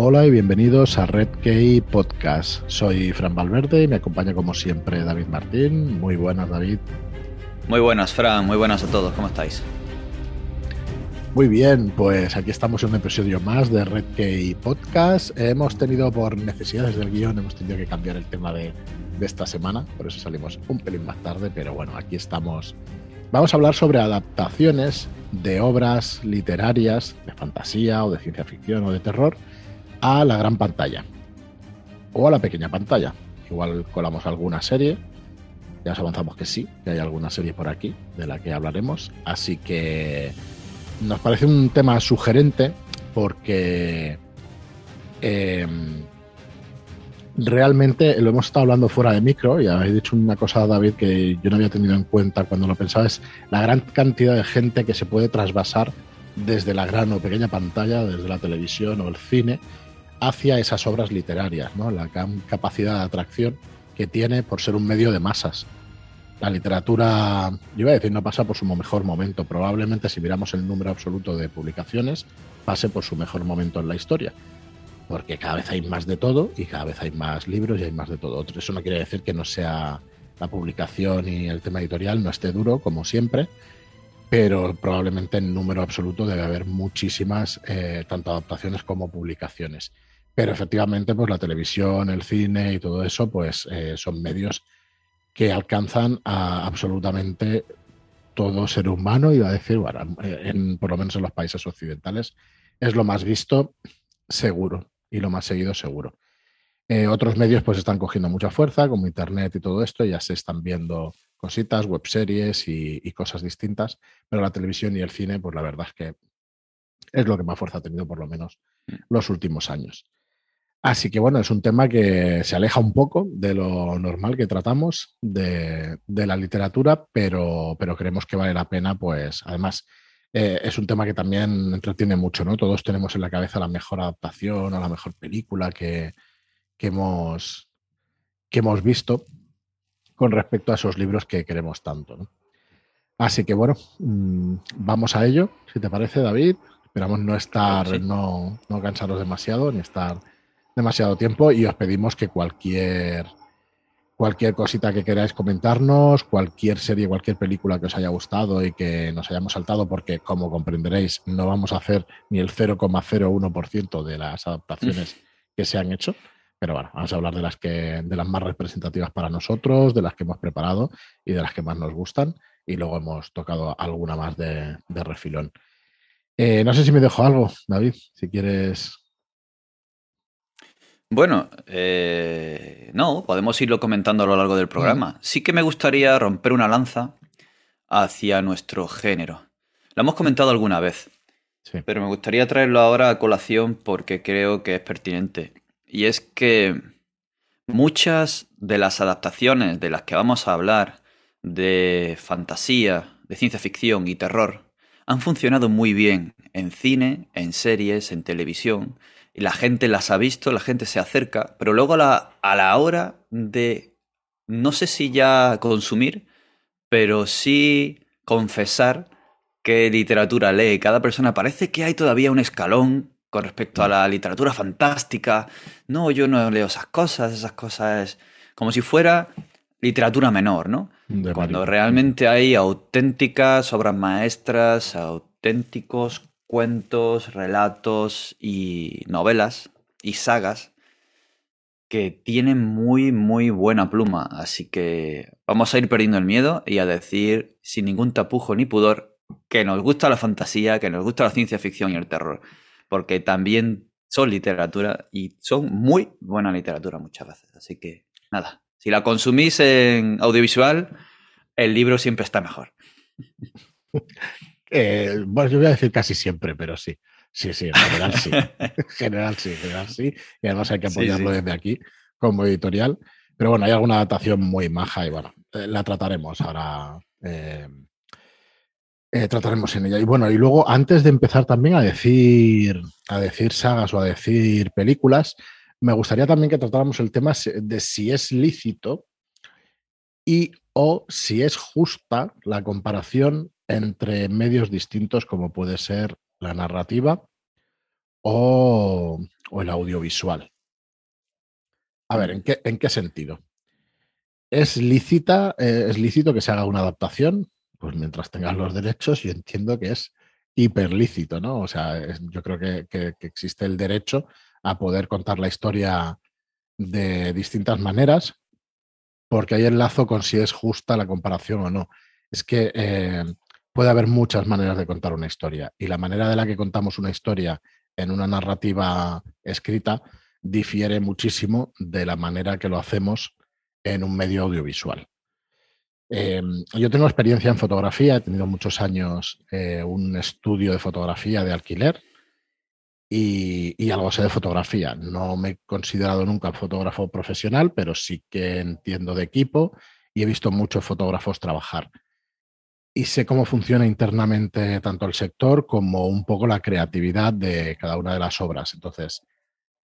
Hola y bienvenidos a Red Key Podcast. Soy Fran Valverde y me acompaña como siempre David Martín. Muy buenas, David. Muy buenas, Fran. Muy buenas a todos. ¿Cómo estáis? Muy bien, pues aquí estamos en un episodio más de Red Key Podcast. Hemos tenido, por necesidades del guion, hemos tenido que cambiar el tema de, de esta semana, por eso salimos un pelín más tarde, pero bueno, aquí estamos. Vamos a hablar sobre adaptaciones de obras literarias, de fantasía o de ciencia ficción o de terror, a la gran pantalla. O a la pequeña pantalla. Igual colamos alguna serie, ya os avanzamos que sí, que hay alguna serie por aquí de la que hablaremos, así que nos parece un tema sugerente porque eh, realmente lo hemos estado hablando fuera de micro y habéis dicho una cosa, David, que yo no había tenido en cuenta cuando lo pensaba, es la gran cantidad de gente que se puede trasvasar desde la gran o pequeña pantalla, desde la televisión o el cine, hacia esas obras literarias, ¿no? la capacidad de atracción que tiene por ser un medio de masas. La literatura, yo iba a decir, no pasa por su mejor momento. Probablemente si miramos el número absoluto de publicaciones, pase por su mejor momento en la historia. Porque cada vez hay más de todo y cada vez hay más libros y hay más de todo. Eso no quiere decir que no sea la publicación y el tema editorial no esté duro, como siempre, pero probablemente en número absoluto debe haber muchísimas, eh, tanto adaptaciones como publicaciones. Pero efectivamente, pues la televisión, el cine y todo eso, pues eh, son medios que alcanzan a absolutamente todo ser humano, iba a decir, bueno, en, por lo menos en los países occidentales, es lo más visto seguro y lo más seguido seguro. Eh, otros medios pues están cogiendo mucha fuerza, como Internet y todo esto, ya se están viendo cositas, webseries y, y cosas distintas, pero la televisión y el cine, pues la verdad es que es lo que más fuerza ha tenido por lo menos mm. los últimos años. Así que bueno, es un tema que se aleja un poco de lo normal que tratamos de, la literatura, pero, pero, creemos que vale la pena, pues además eh, es un tema que también entretiene mucho, ¿no? Todos tenemos en la cabeza la mejor adaptación o la mejor película que, hemos, que hemos visto con respecto a esos libros que queremos tanto, Así que bueno, mm, vamos a ello, si te parece, David. Esperamos no estar, no, no cansarnos demasiado, ni estar demasiado tiempo y os pedimos que cualquier cualquier cosita que queráis comentarnos, cualquier serie, cualquier película que os haya gustado y que nos hayamos saltado, porque como comprenderéis, no vamos a hacer ni el 0,01% de las adaptaciones que se han hecho. Pero bueno, vamos a hablar de las que, de las más representativas para nosotros, de las que hemos preparado y de las que más nos gustan. Y luego hemos tocado alguna más de, refilón. Eh, no sé si me dejo algo, David, si quieres bueno, eh, no, podemos irlo comentando a lo largo del programa. Mm. Sí que me gustaría romper una lanza hacia nuestro género. Lo hemos comentado alguna vez, pero me gustaría traerlo ahora a colación porque creo que es pertinente. Y es que muchas de las adaptaciones de las que vamos a hablar de fantasía, de ciencia ficción y terror han funcionado muy bien en cine, en series, en televisión y la gente las ha visto, la gente se acerca, pero luego a la, a la hora de, no sé si ya consumir, pero sí confesar qué literatura lee cada persona, parece que hay todavía un escalón con respecto a la literatura fantástica. No, yo no leo esas cosas, esas cosas como si fuera literatura menor, ¿no? Cuando realmente hay auténticas obras maestras, auténticos cuentos, relatos y novelas y sagas que tienen muy, muy buena pluma. Así que vamos a ir perdiendo el miedo y a decir sin ningún tapujo ni pudor que nos gusta la fantasía, que nos gusta la ciencia ficción y el terror. Porque también son literatura y son muy buena literatura muchas veces. Así que nada, si la consumís en audiovisual, el libro siempre está mejor. Eh, bueno, yo voy a decir casi siempre, pero sí. Sí, sí, en general sí. en general sí, en general sí. Y además hay que apoyarlo desde aquí como editorial. Pero bueno, hay alguna adaptación muy maja y bueno, eh, la trataremos ahora. Eh, trataremos en ella. Y bueno, y luego antes de empezar también a decir, a decir sagas o a decir películas, me gustaría también que tratáramos el tema de si es lícito y o si es justa la comparación entre medios distintos como puede ser la narrativa o, o el audiovisual. A ver, ¿en qué, en qué sentido? ¿Es lícita, eh, es lícito que se haga una adaptación? Pues mientras tengas los derechos, yo entiendo que es hiperlícito, ¿no? O sea, yo creo que, existe el derecho a poder contar la historia de distintas maneras, porque hay enlazo con si es justa la comparación o no. Es que eh, puede haber muchas maneras de contar una historia y la manera de la que contamos una historia en una narrativa escrita difiere muchísimo de la manera que lo hacemos en un medio audiovisual. Em, yo tengo experiencia en fotografía, he tenido muchos años eh, un estudio de fotografía de alquiler y, algo sé de fotografía. No me he considerado nunca fotógrafo profesional, pero sí que entiendo de equipo y he visto muchos fotógrafos trabajar. Y sé cómo funciona internamente tanto el sector como un poco la creatividad de cada una de las obras. Entonces,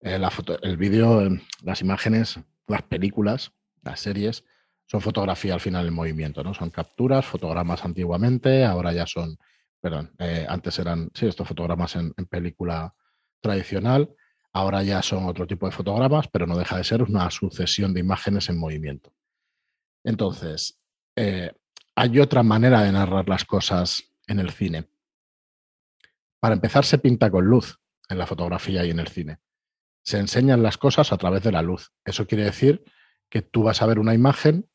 eh, el vídeo, las imágenes, las películas, las series, son fotografía al final en movimiento, ¿no? Son capturas, fotogramas antiguamente, ahora ya son, perdón, eh, antes eran, sí, estos fotogramas en, película tradicional, ahora ya son otro tipo de fotogramas, pero no deja de ser una sucesión de imágenes en movimiento. Entonces, eh, hay otra manera de narrar las cosas en el cine. Para empezar, se pinta con luz en la fotografía y en el cine. Se enseñan las cosas a través de la luz. Eso quiere decir que tú vas a ver una imagen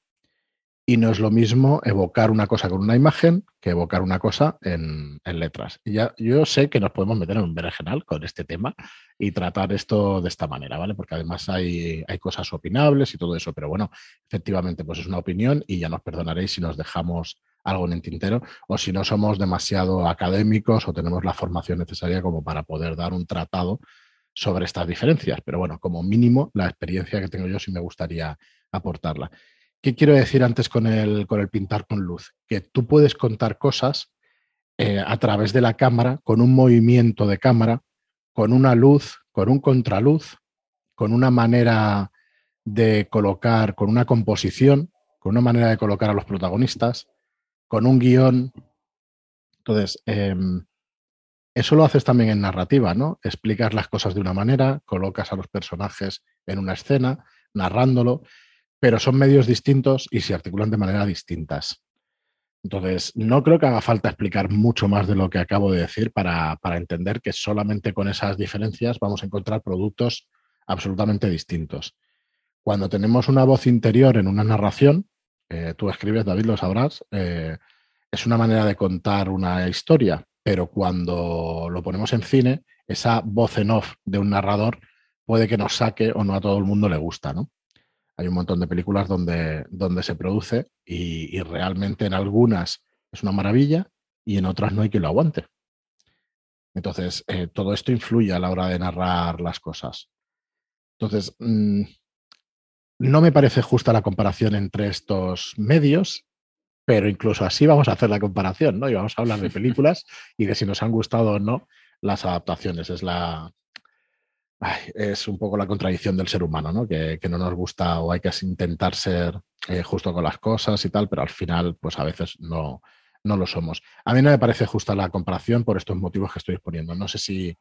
y no es lo mismo evocar una cosa con una imagen que evocar una cosa en, letras. Y ya yo sé que nos podemos meter en un berenjenal con este tema y tratar esto de esta manera, ¿vale? Porque además hay, hay cosas opinables y todo eso, pero bueno, efectivamente, pues es una opinión y ya nos perdonaréis si nos dejamos algo en el tintero o si no somos demasiado académicos o tenemos la formación necesaria como para poder dar un tratado sobre estas diferencias. Pero bueno, como mínimo, la experiencia que tengo yo sí me gustaría aportarla. ¿Qué quiero decir antes con el, con el pintar con luz? Que tú puedes contar cosas eh, a través de la cámara, con un movimiento de cámara, con una luz, con un contraluz, con una manera de colocar, con una composición, con una manera de colocar a los protagonistas, con un guion. Entonces, em, eso lo haces también en narrativa, ¿no? Explicas las cosas de una manera, colocas a los personajes en una escena, narrándolo, pero son medios distintos y se articulan de manera distintas. Entonces, no creo que haga falta explicar mucho más de lo que acabo de decir para, entender que solamente con esas diferencias vamos a encontrar productos absolutamente distintos. Cuando tenemos una voz interior en una narración, eh, tú escribes, David, lo sabrás, eh, es una manera de contar una historia, pero cuando lo ponemos en cine, esa voz en off de un narrador puede que nos saque o no a todo el mundo le gusta, ¿no? Hay un montón de películas donde, donde se produce y, realmente en algunas es una maravilla y en otras no hay quien lo aguante. Entonces, eh, todo esto influye a la hora de narrar las cosas. Entonces, mm, no me parece justa la comparación entre estos medios pero incluso así vamos a hacer la comparación, ¿no? Y vamos a hablar de películas y de si nos han gustado o no las adaptaciones. Es la. Es un poco la contradicción del ser humano, ¿no? Que, no nos gusta o hay que intentar ser eh, justo con las cosas y tal, pero al final, pues a veces no, no lo somos. A mí no me parece justa la comparación por estos motivos que estoy exponiendo. No sé si,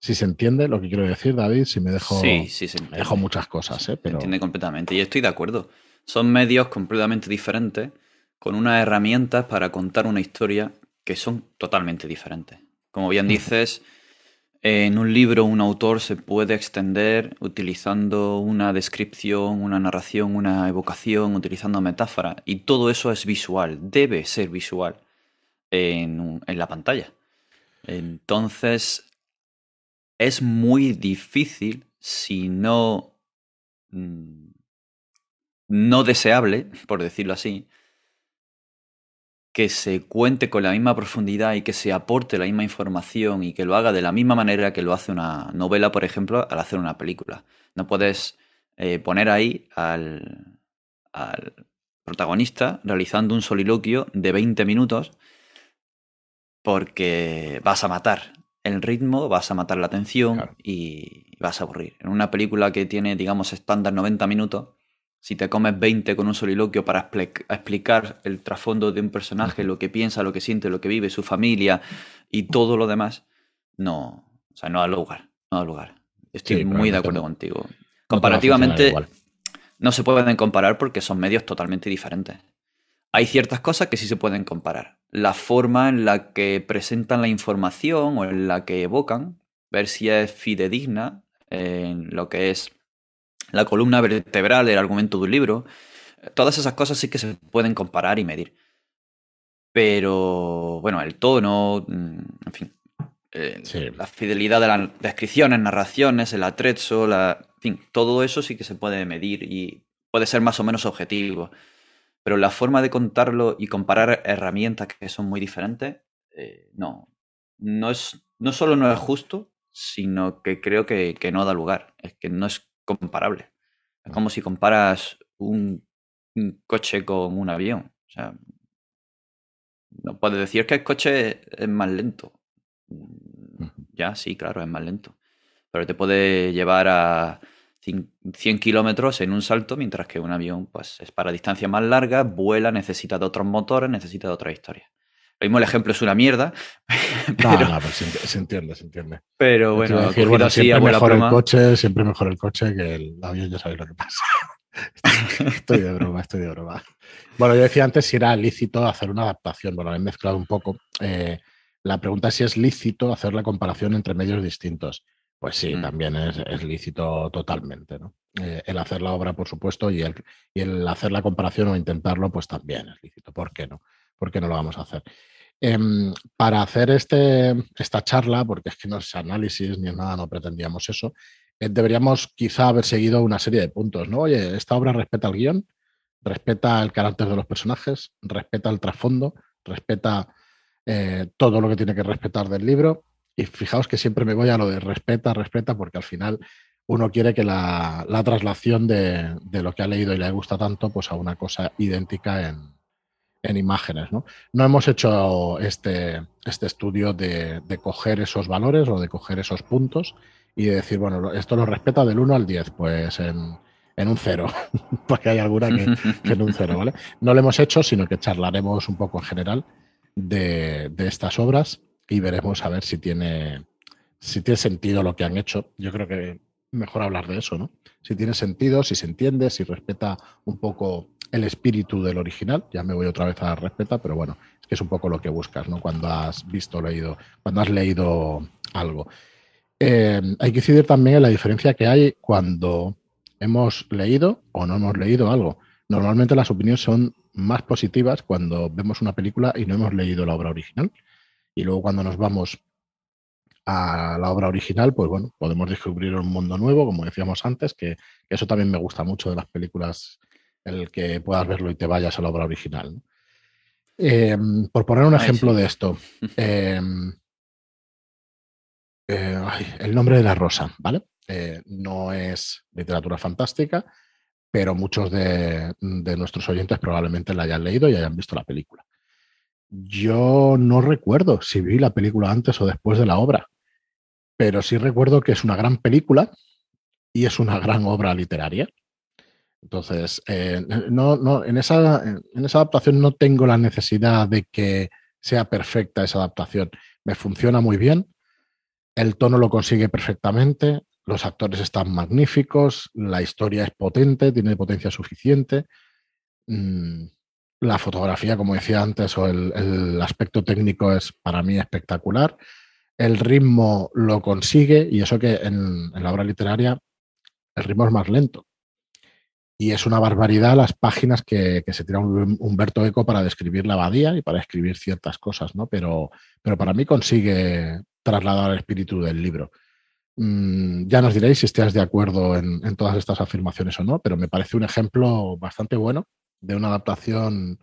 si se entiende lo que quiero decir, David, si me dejo, sí, sí se dejo muchas cosas. ¿eh? Pero... Se entiende completamente y estoy de acuerdo. Son medios completamente diferentes con unas herramientas para contar una historia que son totalmente diferentes. Como bien dices, en un libro un autor se puede extender utilizando una descripción, una narración, una evocación, utilizando metáfora, y todo eso es visual, debe ser visual en, en la pantalla. Entonces, es muy difícil, si no, mm, no deseable, por decirlo así, que se cuente con la misma profundidad y que se aporte la misma información y que lo haga de la misma manera que lo hace una novela, por ejemplo, al hacer una película. No puedes eh, poner ahí al, protagonista realizando un soliloquio de 20 minutos porque vas a matar el ritmo, vas a matar la atención y vas a aburrir. En una película que tiene, digamos, estándar 90 minutos, si te comes 20 con un soliloquio para explicar el trasfondo de un personaje, lo que piensa, lo que siente, lo que vive, su familia y todo lo demás, no, o sea, no da lugar, no da lugar. Estoy muy de acuerdo contigo. Comparativamente, no se pueden comparar porque son medios totalmente diferentes. Hay ciertas cosas que sí se pueden comparar. La forma en la que presentan la información o en la que evocan, ver si es fidedigna en lo que es la columna vertebral del argumento de un libro. Todas esas cosas sí que se pueden comparar y medir. Pero, bueno, el tono, mm, en fin, eh, la fidelidad de las descripciones, narraciones, el atrezo, la, en fin, todo eso sí que se puede medir y puede ser más o menos objetivo. Pero la forma de contarlo y comparar herramientas que son muy diferentes, eh, no. No, es, no solo no es justo, sino que creo que, no da lugar. Es que no es comparable. Es como si comparas un, coche con un avión. O sea, no puedes decir que el coche es más lento. Ya, sí, claro, es más lento. Pero te puede llevar a 100 kilómetros en un salto, mientras que un avión pues, es para distancias más largas, vuela, necesita de otros motores, necesita de otra historia. Lo mismo el ejemplo es una mierda. Pero... No, no, pues se, entiende, se entiende. Pero bueno, siempre mejor el coche, siempre mejor el coche que el avión, ya sabéis lo que pasa. estoy de broma, estoy de broma. Bueno, yo decía antes si era lícito hacer una adaptación. Bueno, he mezclado un poco. Eh, la pregunta es si es lícito hacer la comparación entre medios distintos. Pues sí, mm. también es, lícito totalmente. ¿no? Eh, el hacer la obra, por supuesto, y el, y el, hacer la comparación o intentarlo, pues también es lícito. ¿Por qué no? ¿Por qué no lo vamos a hacer? Em, para hacer este, esta charla, porque es que no es análisis ni nada, no pretendíamos eso, eh, deberíamos quizá haber seguido una serie de puntos, ¿no? Oye, esta obra respeta el guion, respeta el carácter de los personajes, respeta el trasfondo, respeta eh, todo lo que tiene que respetar del libro. Y fijaos que siempre me voy a lo de respeta, respeta, porque al final uno quiere que la, traslación de, lo que ha leído y le gusta tanto, pues a una cosa idéntica en, imágenes. ¿no? no hemos hecho este, este estudio de, coger esos valores o de coger esos puntos y de decir, bueno, esto lo respeta del 1 al 10, pues en, un 0, porque hay alguna que, en un 0, ¿vale? No lo hemos hecho, sino que charlaremos un poco en general de, estas obras y veremos a ver si tiene, si tiene sentido lo que han hecho. Yo creo que mejor hablar de eso, ¿no? Si tiene sentido, si se entiende, si respeta un poco el espíritu del original. Ya me voy otra vez a respeta, pero bueno, es que es un poco lo que buscas, ¿no? Cuando has visto, leído, cuando has leído algo. Eh, hay que decidir también la diferencia que hay cuando hemos leído o no hemos leído algo. Normalmente las opiniones son más positivas cuando vemos una película y no hemos leído la obra original. Y luego cuando nos vamos a la obra original, pues bueno, podemos descubrir un mundo nuevo, como decíamos antes, que, eso también me gusta mucho de las películas, el que puedas verlo y te vayas a la obra original. Em, por poner un ejemplo de esto, em, eh, el nombre de la rosa, ¿vale? Eh, no es literatura fantástica, pero muchos de, nuestros oyentes probablemente la hayan leído y hayan visto la película. Yo no recuerdo si vi la película antes o después de la obra, pero sí recuerdo que es una gran película y es una gran obra literaria. Entonces, eh, no, no, en, esa, en esa adaptación no tengo la necesidad de que sea perfecta esa adaptación. Me funciona muy bien, el tono lo consigue perfectamente, los actores están magníficos, la historia es potente, tiene potencia suficiente. Mm, la fotografía, como decía antes, o el, aspecto técnico es para mí espectacular. El ritmo lo consigue, y eso que en, la obra literaria el ritmo es más lento. Y es una barbaridad las páginas que, se tira Humberto Eco para describir la abadía y para escribir ciertas cosas, ¿no? Pero, pero para mí consigue trasladar el espíritu del libro. Mm, ya nos diréis si estáis de acuerdo en, todas estas afirmaciones o no, pero me parece un ejemplo bastante bueno de una adaptación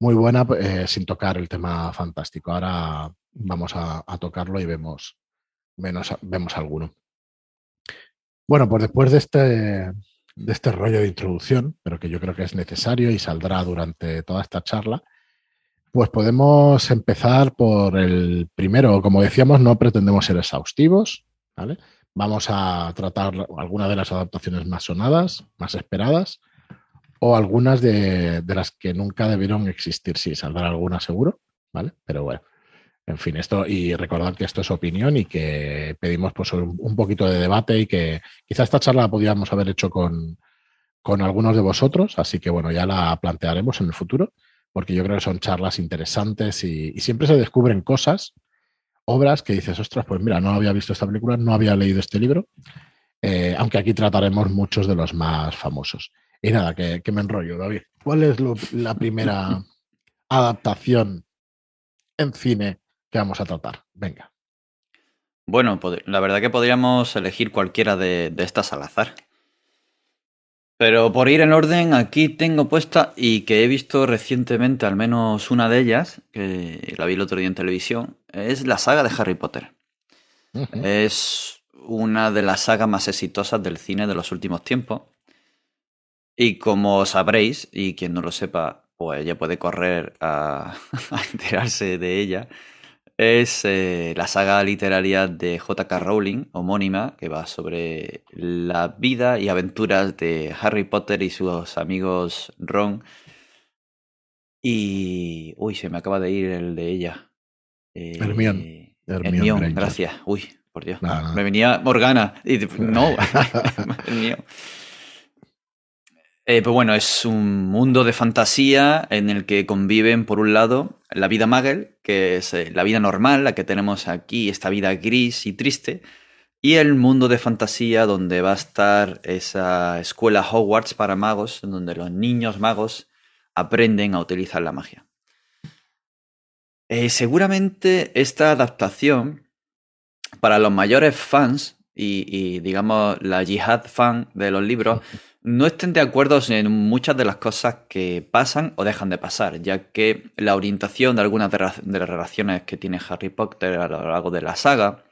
muy buena eh, sin tocar el tema fantástico. Ahora vamos a, tocarlo y vemos, vemos alguno. Bueno, pues después de este, de este rollo de introducción, pero que yo creo que es necesario y saldrá durante toda esta charla, pues podemos empezar por el primero. Como decíamos, no pretendemos ser exhaustivos, Vamos a tratar algunas de las adaptaciones más sonadas, más esperadas, o algunas de, las que nunca debieron existir. Sí, saldrá alguna seguro, ¿vale? Pero bueno, En fin, esto, y recordad que esto es opinión y que pedimos pues, un, poquito de debate y que quizá esta charla la podríamos haber hecho con, con algunos de vosotros, así que bueno, ya la plantearemos en el futuro, porque yo creo que son charlas interesantes y, siempre se descubren cosas, obras que dices, ostras, pues mira, no había visto esta película, no había leído este libro, eh, aunque aquí trataremos muchos de los más famosos. Y nada, que, me enrollo, David. ¿Cuál es la primera adaptación en cine que vamos a tratar? Venga. Bueno, la verdad que podríamos elegir cualquiera de, de estas al azar. Pero por ir en orden, aquí tengo puesta y que he visto recientemente al menos una de ellas, que la vi el otro día en televisión, es la saga de Harry Potter. Es una de las sagas más exitosas del cine de los últimos tiempos. Y como sabréis, y quien no lo sepa, pues ya puede correr a enterarse de ella, es eh, la saga literaria de J.K. Rowling, homónima, que va sobre la vida y aventuras de Harry Potter y sus amigos Ron. Y. Uy, se me acaba de ir el de ella. Eh, Hermione. Hermione, gracias. Uy, por Dios. Me venía Morgana. Y, no, mío. Eh, pues bueno, es un mundo de fantasía en el que conviven, por un lado, la vida Magel, que es eh, la vida normal, la que tenemos aquí, esta vida gris y triste, y el mundo de fantasía donde va a estar esa escuela Hogwarts para magos, donde los niños magos aprenden a utilizar la magia. Eh, seguramente esta adaptación, para los mayores fans y, y digamos la yihad fan de los libros, no estén de acuerdo en muchas de las cosas que pasan o dejan de pasar, ya que la orientación de algunas de, las relaciones que tiene Harry Potter a lo largo de la saga,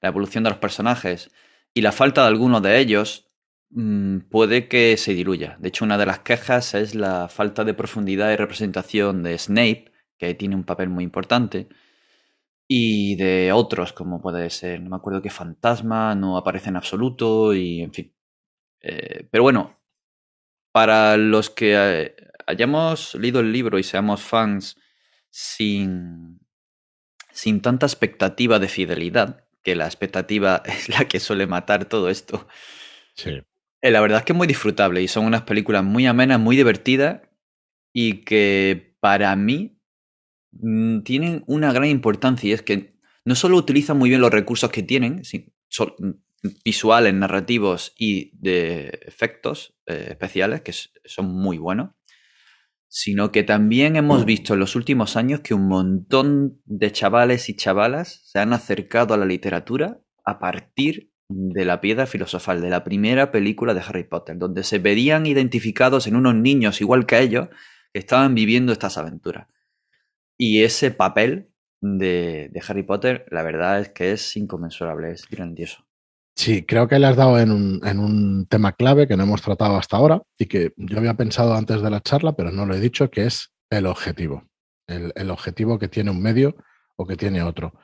la evolución de los personajes y la falta de algunos de ellos mm, puede que se diluya. De hecho, una de las quejas es la falta de profundidad y representación de Snape, que tiene un papel muy importante, y de otros, como puede ser, no me acuerdo qué fantasma, no aparece en absoluto, y en fin. Eh, pero bueno, para los que eh, hayamos leído el libro y seamos fans sin, sin tanta expectativa de fidelidad, que la expectativa es la que suele matar todo esto. Sí. Eh, la verdad es que es muy disfrutable y son unas películas muy amenas, muy divertidas y que para mí mm, tienen una gran importancia y es que no solo utilizan muy bien los recursos que tienen, visuales, narrativos y de efectos eh, especiales, que son muy buenos, sino que también hemos visto en los últimos años que un montón de chavales y chavalas se han acercado a la literatura a partir de la piedra filosofal, de la primera película de Harry Potter, donde se veían identificados en unos niños igual que ellos que estaban viviendo estas aventuras. Y ese papel de, de Harry Potter, la verdad es que es inconmensurable, es grandioso. Sí, creo que le has dado en un, tema clave que no hemos tratado hasta ahora y que yo había pensado antes de la charla, pero no lo he dicho, que es el objetivo. El, objetivo que tiene un medio o que tiene otro.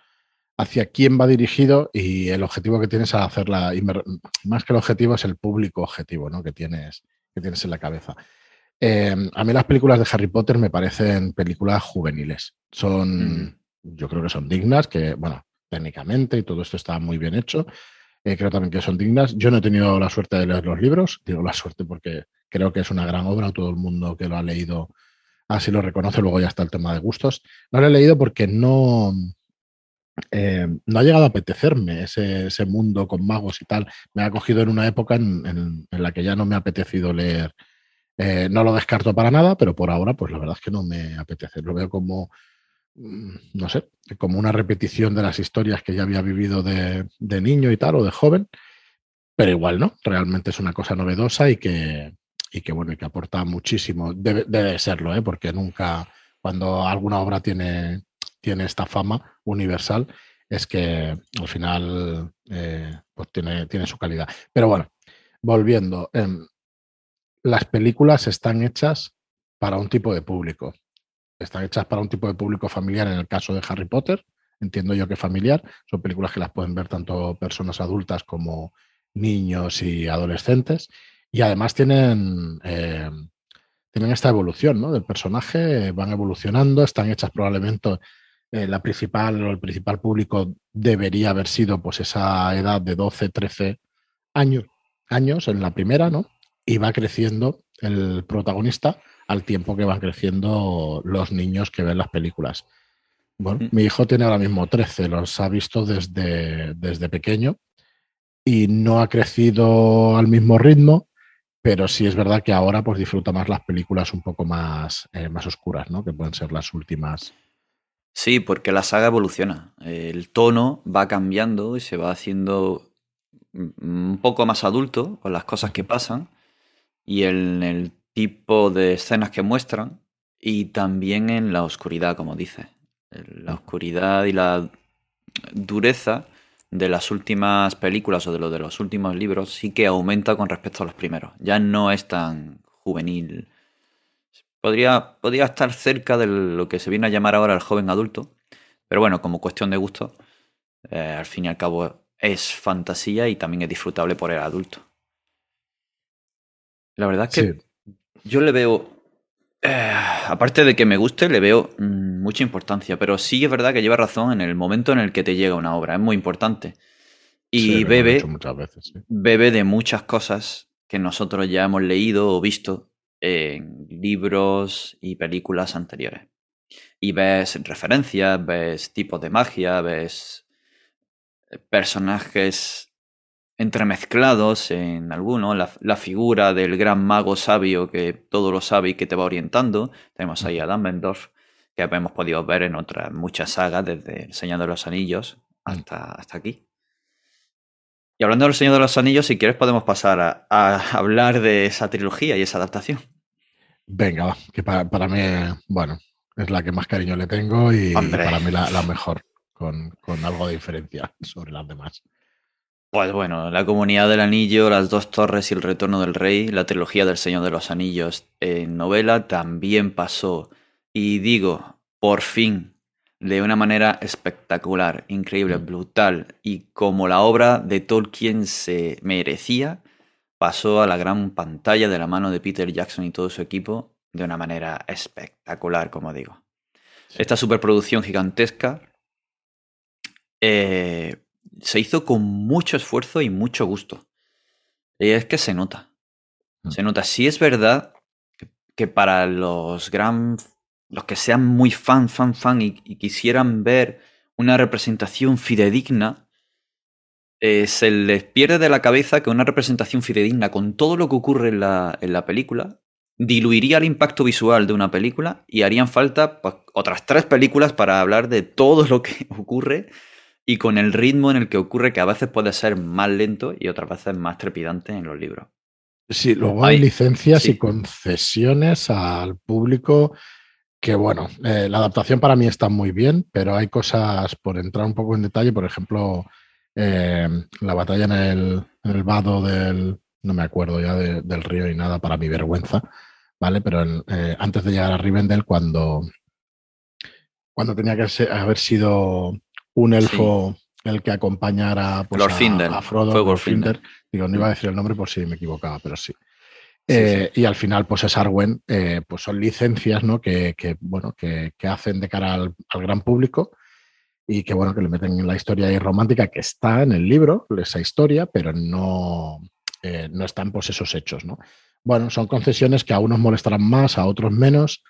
Hacia quién va dirigido y el objetivo que tienes a hacerla. Más que el objetivo es el público objetivo ¿no? que, tienes, que tienes en la cabeza. Eh, a mí las películas de Harry Potter me parecen películas juveniles. Son, mm. yo creo que son dignas, que, bueno, técnicamente y todo esto está muy bien hecho eh, creo también que son dignas. Yo no he tenido la suerte de leer los libros, digo la suerte porque creo que es una gran obra, todo el mundo que lo ha leído así lo reconoce, luego ya está el tema de gustos. No lo he leído porque no, eh, no ha llegado a apetecerme ese, mundo con magos y tal. Me ha cogido en una época en, la que ya no me ha apetecido leer. Eh, no lo descarto para nada, pero por ahora, pues la verdad es que no me apetece. Lo veo como no sé, como una repetición de las historias que ya había vivido de, niño y tal, o de joven, pero igual no, realmente es una cosa novedosa y que, y que bueno, y que aporta muchísimo. Debe, serlo, ¿eh? porque nunca, cuando alguna obra tiene, tiene esta fama universal, es que al final eh, pues tiene, tiene su calidad. Pero bueno, volviendo, em, las películas están hechas para un tipo de público están hechas para un tipo de público familiar en el caso de Harry Potter, entiendo yo que familiar, son películas que las pueden ver tanto personas adultas como niños y adolescentes, y además tienen, eh, tienen esta evolución ¿no? del personaje, van evolucionando, están hechas probablemente eh, la principal o el principal público debería haber sido pues esa edad de 12, 13 años, años en la primera, ¿no? Y va creciendo el protagonista al tiempo que van creciendo los niños que ven las películas. Bueno, mm. mi hijo tiene ahora mismo 13, los ha visto desde, desde pequeño y no ha crecido al mismo ritmo, pero sí es verdad que ahora pues disfruta más las películas un poco más, eh, más oscuras, ¿no? Que pueden ser las últimas Sí, porque la saga evoluciona. El tono va cambiando y se va haciendo un poco más adulto con las cosas que pasan y en el tipo de escenas que muestran y también en la oscuridad, como dice. La oscuridad y la dureza de las últimas películas o de lo de los últimos libros sí que aumenta con respecto a los primeros. Ya no es tan juvenil Podría, podría estar cerca de lo que se viene a llamar ahora el joven adulto, pero bueno, como cuestión de gusto, eh, al fin y al cabo es fantasía y también es disfrutable por el adulto. La verdad es que yo le veo, eh, aparte de que me guste, le veo mm, mucha importancia, pero sí es verdad que lleva razón en el momento en el que te llega una obra, es muy importante. Y bebe, bebe de muchas cosas que nosotros ya hemos leído o visto en libros y películas anteriores. Y ves referencias, ves tipos de magia, ves eh, personajes entremezclados en alguno, la, figura del gran mago sabio que todo lo sabe y que te va orientando. Tenemos ahí a Dumbledore, que hemos podido ver en otras muchas sagas, desde El Señor de los Anillos hasta, hasta aquí. Y hablando del Señor de los Anillos, si quieres podemos pasar a, hablar de esa trilogía y esa adaptación. Venga, va, que para, mí, bueno, es la que más cariño le tengo y, para mí la, mejor, con, algo de diferencia sobre las demás. Pues bueno, La Comunidad del Anillo, Las Dos Torres y El Retorno del Rey, la trilogía del Señor de los Anillos en novela también pasó. Y digo, por fin, de una manera espectacular, increíble, mm. brutal y como la obra de Tolkien se merecía, pasó a la gran pantalla de la mano de Peter Jackson y todo su equipo de una manera espectacular, como digo. Esta superproducción gigantesca eh, se hizo con mucho esfuerzo y mucho gusto. Y es que se nota. Mm. Se nota. Sí es verdad que para los gran los que sean muy fan, fan, fan y, quisieran ver una representación fidedigna, eh, se les pierde de la cabeza que una representación fidedigna con todo lo que ocurre en la, en la película diluiría el impacto visual de una película y harían falta pues, otras tres películas para hablar de todo lo que ocurre y con el ritmo en el que ocurre que a veces puede ser más lento y otras veces más trepidante en los libros. Sí, luego hay, licencias y concesiones al público que bueno, eh, la adaptación para mí está muy bien, pero hay cosas por entrar un poco en detalle, por ejemplo, eh, la batalla en el, vado del, no me acuerdo ya del río y nada, para mi vergüenza, ¿vale? Pero eh, antes de llegar a Rivendell, cuando, cuando tenía que haber sido un elfo el que acompañara pues, a, Frodo, digo, no iba a decir el nombre por si me equivocaba, pero sí. Eh, y al final, pues es Arwen, eh, pues son licencias ¿no? que, bueno, que, hacen de cara al, gran público y que bueno, que le meten en la historia ahí romántica que está en el libro, esa historia, pero no, eh, no están pues esos hechos, ¿no? Bueno, son concesiones que a unos molestarán más, a otros menos.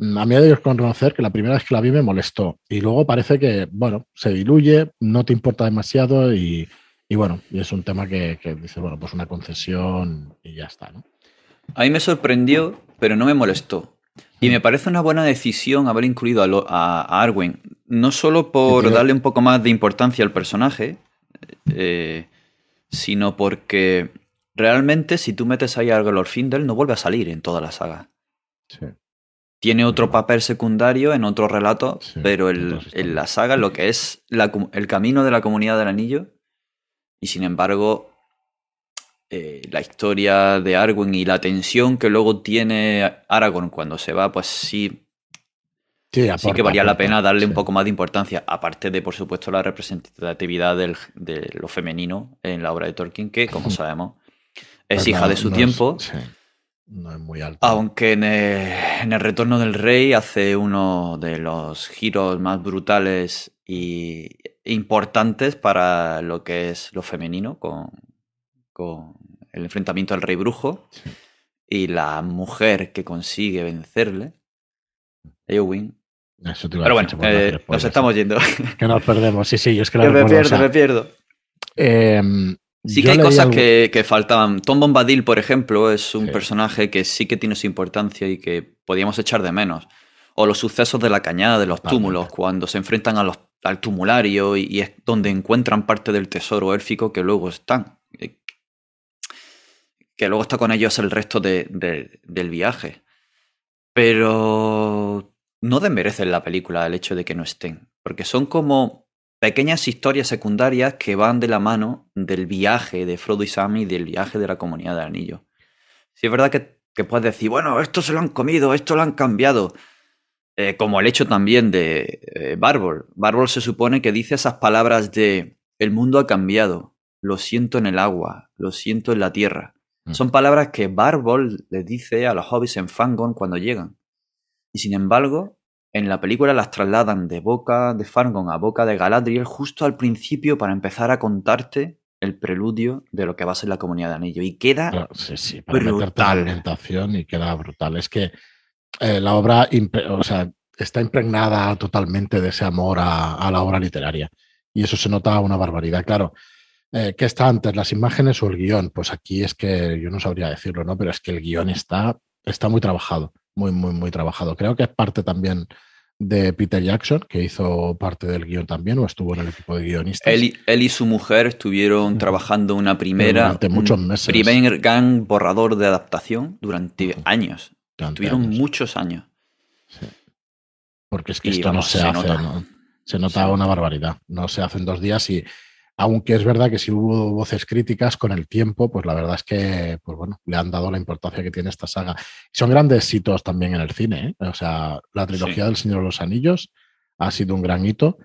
A mí hay que conocer que la primera vez que la vi me molestó y luego parece que, bueno, se diluye, no te importa demasiado y, bueno, y es un tema que, que dice, bueno, pues una concesión y ya está, ¿no? A mí me sorprendió, pero no me molestó. Y me parece una buena decisión haber incluido a, Arwen, no solo por darle un poco más de importancia al personaje, eh, sino porque realmente si tú metes ahí a Glorfindel no vuelve a salir en toda la saga. Tiene otro papel secundario en otro relato, pero en la saga lo que es el camino de la comunidad del anillo, y sin embargo eh, la historia de Arwen y la tensión que luego tiene Aragorn cuando se va, pues sí. Sí, que valía la pena darle un poco más de importancia, aparte de, por supuesto, la representatividad de lo femenino en la obra de Tolkien, que, como sabemos, es hija de su tiempo. No es muy alto. Aunque en el, Retorno del Rey hace uno de los giros más brutales y importantes para lo que es lo femenino con, con el enfrentamiento al rey brujo y la mujer que consigue vencerle, Eowyn. Pero bueno, eh, nos estamos yendo. Que nos perdemos, sí, sí, yo es que, la me pierdo, me pierdo. Em, sí que hay cosas que, que, faltaban. Tom Bombadil, por ejemplo, es un personaje que sí que tiene su importancia y que podíamos echar de menos. O los sucesos de la cañada, de los túmulos, cuando se enfrentan a los, al tumulario y, y, es donde encuentran parte del tesoro élfico que luego están que luego está con ellos el resto del viaje. Pero no desmerecen la película el hecho de que no estén, porque son como pequeñas historias secundarias que van de la mano del viaje de Frodo y Sam y del viaje de la comunidad del anillo. Si es verdad que, puedes decir, bueno, esto se lo han comido, esto lo han cambiado. Eh, como el hecho también de eh, Barbol. Barbol se supone que dice esas palabras de el mundo ha cambiado, lo siento en el agua, lo siento en la tierra. Mm. Son palabras que Barbol le dice a los hobbits en Fangon cuando llegan. Y sin embargo, en la película las trasladan de boca de Fangon a boca de Galadriel justo al principio para empezar a contarte el preludio de lo que va a ser la comunidad de anillo. Y queda sí, sí, para brutal. La y queda brutal. Es que eh, la obra o sea, está impregnada totalmente de ese amor a, a, la obra literaria. Y eso se nota una barbaridad. Claro, eh, ¿Qué está antes, las imágenes o el guion? Pues aquí es que yo no sabría decirlo, ¿no? Pero es que el guion está, está muy trabajado, muy, muy, muy trabajado. Creo que es parte también de Peter Jackson, que hizo parte del guion también, o estuvo en el equipo de guionistas. Él, y su mujer estuvieron trabajando una primera. Durante muchos meses. Primer gran borrador de adaptación durante años. Estuvieron muchos años. Porque es que esto no se, hace, Se nota una barbaridad. No se hace en dos días y aunque es verdad que si hubo voces críticas con el tiempo, pues la verdad es que pues bueno, le han dado la importancia que tiene esta saga. Son grandes hitos también en el cine. ¿eh? O sea, la trilogía del Señor de los Anillos ha sido un gran hito.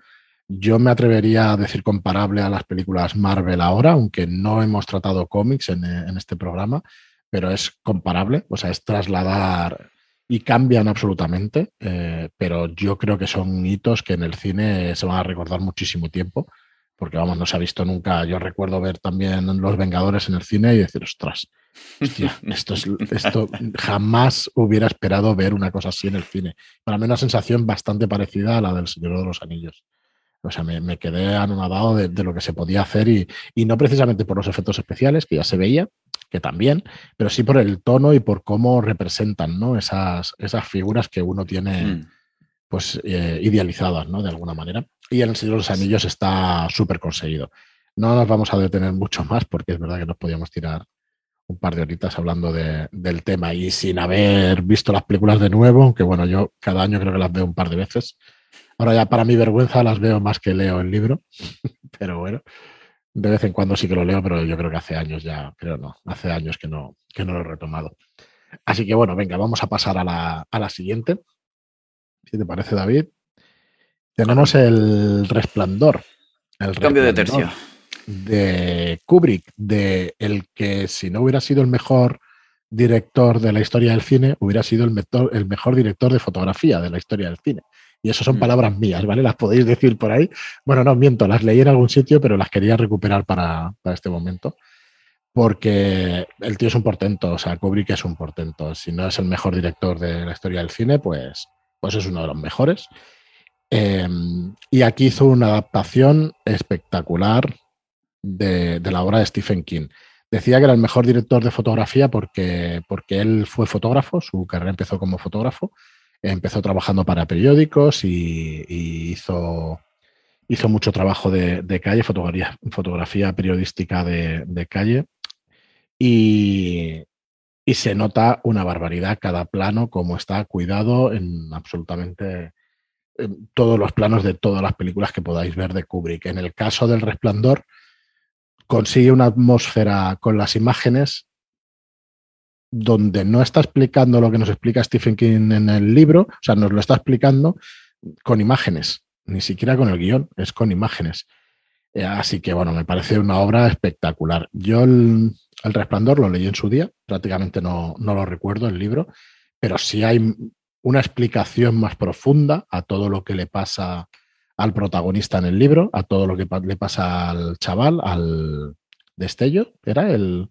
Yo me atrevería a decir comparable a las películas Marvel ahora, aunque no hemos tratado cómics en, este programa, pero es comparable, o sea, es trasladar y cambian absolutamente, eh, pero yo creo que son hitos que en el cine se van a recordar muchísimo tiempo porque vamos, no se ha visto nunca. Yo recuerdo ver también Los Vengadores en el cine y decir, ostras, esto, es, esto jamás hubiera esperado ver una cosa así en el cine. Para mí una sensación bastante parecida a la del Señor de los Anillos. O sea, me, quedé anonadado de, lo que se podía hacer y, no precisamente por los efectos especiales, que ya se veía, que también, pero sí por el tono y por cómo representan ¿no? esas, esas figuras que uno tiene mm. pues eh, idealizadas, ¿no? De alguna manera. Y en el Señor de los Anillos está súper conseguido. No nos vamos a detener mucho más porque es verdad que nos podíamos tirar un par de horitas hablando del tema y sin haber visto las películas de nuevo, aunque bueno, yo cada año creo que las veo un par de veces. Ahora ya para mi vergüenza las veo más que leo el libro, pero bueno, de vez en cuando sí que lo leo, pero yo creo que hace años ya, creo no, hace años que no, que no lo he retomado. Así que bueno, venga, vamos a pasar a la, a la siguiente. Si te parece, David. Tenemos el resplandor. El cambio de tercio. De Kubrick, de el que si no hubiera sido el mejor director de la historia del cine, hubiera sido el, el mejor director de fotografía de la historia del cine. Y eso son mm. palabras mías, ¿vale? Las podéis decir por ahí. Bueno, no, miento, las leí en algún sitio, pero las quería recuperar para, para este momento. Porque el tío es un portento, o sea, Kubrick es un portento. Si no es el mejor director de la historia del cine, pues, pues es uno de los mejores. Em, y aquí hizo una adaptación espectacular de, la obra de Stephen King. Decía que era el mejor director de fotografía porque, porque él fue fotógrafo, su carrera empezó como fotógrafo, empezó trabajando para periódicos y, hizo, hizo mucho trabajo de, calle, fotografía, fotografía periodística de, calle. Y, y, se nota una barbaridad cada plano, como está cuidado en absolutamente todos los planos de todas las películas que podáis ver de Kubrick. En el caso del Resplandor, consigue una atmósfera con las imágenes donde no está explicando lo que nos explica Stephen King en el libro, o sea, nos lo está explicando con imágenes, ni siquiera con el guion, es con imágenes. Eh, así que bueno, me parece una obra espectacular. Yo El Resplandor lo leí en su día, prácticamente no, no lo recuerdo el libro, pero sí hay una explicación más profunda a todo lo que le pasa al protagonista en el libro, a todo lo que le pasa al chaval, al destello, era el,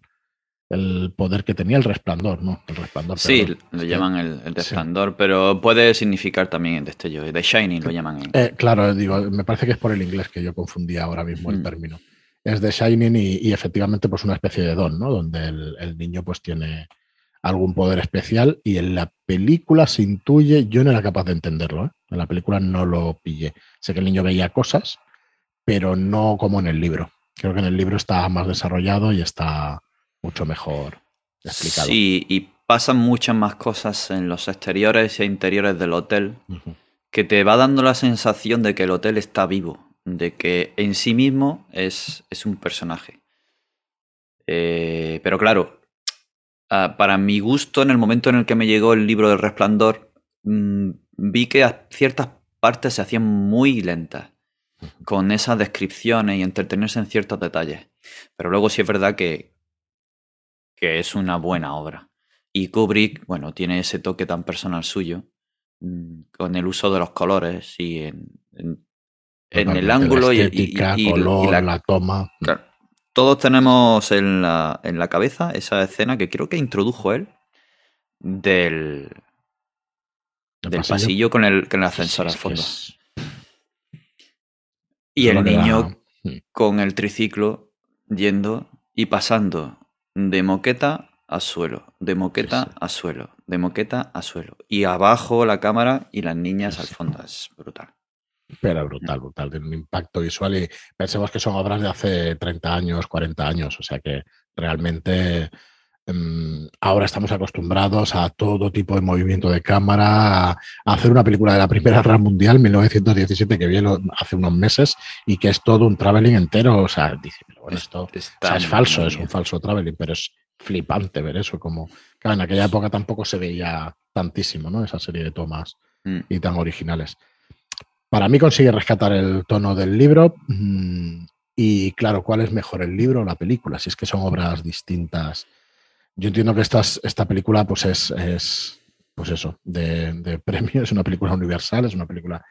poder que tenía el resplandor, ¿no? El resplandor. Sí, lo llaman el, resplandor, pero puede significar también el destello. The Shining lo llaman. Eh, claro, digo, me parece que es por el inglés que yo confundía ahora mismo el término. Es The Shining y, efectivamente pues una especie de don, ¿no? Donde el, el niño pues tiene algún poder especial y en la película se intuye, yo no era capaz de entenderlo, ¿eh? en la película no lo pillé. Sé que el niño veía cosas, pero no como en el libro. Creo que en el libro está más desarrollado y está mucho mejor explicado. Sí, y pasan muchas más cosas en los exteriores e interiores del hotel que te va dando la sensación de que el hotel está vivo, de que en sí mismo es, es un personaje. Eh, pero claro, Ah, para mi gusto, en el momento en el que me llegó el libro del resplandor, mm, vi que ciertas partes se hacían muy lentas con esas descripciones y entretenerse en ciertos detalles. Pero luego sí es verdad que, que es una buena obra. Y Kubrick, bueno, tiene ese toque tan personal suyo, mm, con el uso de los colores y en, el ángulo y, la, toma todos tenemos en la, en la cabeza esa escena que creo que introdujo él del, del pasillo? con, el, con el ascensor al fondo. Y el niño hmm. con el triciclo yendo y pasando de moqueta a suelo, de moqueta a suelo, de moqueta a suelo. Y abajo la cámara y las niñas al fondo. Es brutal. Pero brutal, brutal, tiene un impacto visual y pensemos que son obras de hace 30 años, 40 años, o sea que realmente em, ahora estamos acostumbrados a todo tipo de movimiento de cámara, a, hacer una película de la Primera Guerra Mundial, 1917, que vi hace unos meses y que es todo un traveling entero, o sea, dice, bueno, esto es falso, es un falso traveling, pero es flipante ver eso, como claro, en aquella época tampoco se veía tantísimo, ¿no? Esa serie de tomas mm. y tan originales. Para mí consigue rescatar el tono del libro mm, y claro, ¿cuál es mejor el libro o la película? Si es que son obras distintas. Yo entiendo que esta, esta película pues es, es pues eso, de, premio, es una película universal, es una película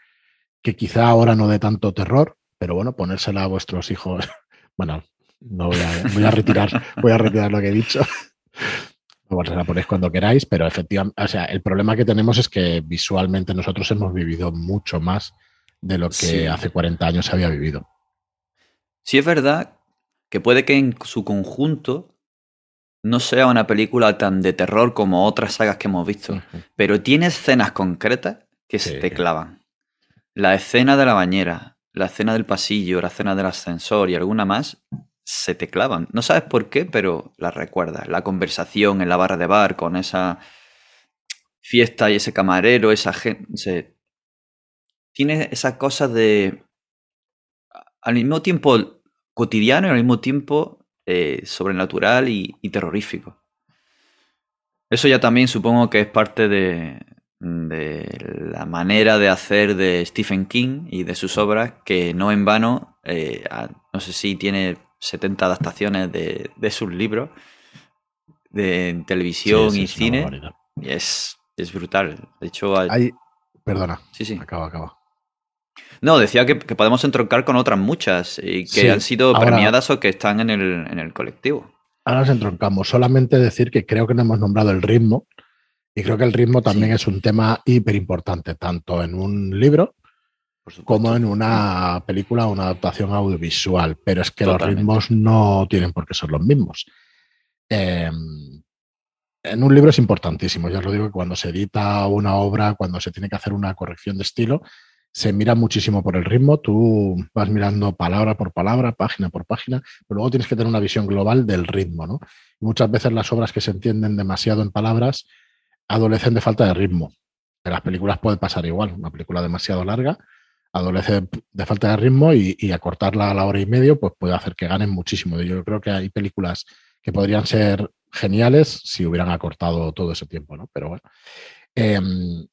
que quizá ahora no dé tanto terror, pero bueno, ponérsela a vuestros hijos, bueno, no voy a, voy a retirar, voy a retirar lo que he dicho. Igual se la ponéis cuando queráis, pero efectivamente, o sea, el problema que tenemos es que visualmente nosotros hemos vivido mucho más de lo que hace 40 años se había vivido. Sí es verdad que puede que en su conjunto no sea una película tan de terror como otras sagas que hemos visto, pero tiene escenas concretas que se te clavan. La escena de la bañera, la escena del pasillo, la escena del ascensor y alguna más se te clavan. No sabes por qué, pero la recuerdas. La conversación en la barra de bar con esa fiesta y ese camarero, esa gente tiene esa cosa de al mismo tiempo cotidiano y al mismo tiempo eh, sobrenatural y, terrorífico. Eso ya también supongo que es parte de, la manera de hacer de Stephen King y de sus obras, que no en vano, eh, no sé si tiene 70 adaptaciones de, sus libros de televisión y cine. Y es, es brutal. De hecho, hay... Perdona. Sí, sí. Acaba, acaba. No, decía que, podemos entroncar con otras muchas y que han sido premiadas o que están en el, colectivo. Ahora nos entroncamos. Solamente decir que creo que no hemos nombrado el ritmo y creo que el ritmo también es un tema hiper importante, tanto en un libro como en una película o una adaptación audiovisual. Pero es que los ritmos no tienen por qué ser los mismos. Em, en un libro es importantísimo. Yo os lo digo que cuando se edita una obra, cuando se tiene que hacer una corrección de estilo, se mira muchísimo por el ritmo, tú vas mirando palabra por palabra, página por página, pero luego tienes que tener una visión global del ritmo, ¿no? muchas veces las obras que se entienden demasiado en palabras adolecen de falta de ritmo. En las películas puede pasar igual, una película demasiado larga adolece de falta de ritmo y, acortarla a la hora y medio pues puede hacer que ganen muchísimo. Yo creo que hay películas que podrían ser geniales si hubieran acortado todo ese tiempo, ¿no? Pero bueno. Em,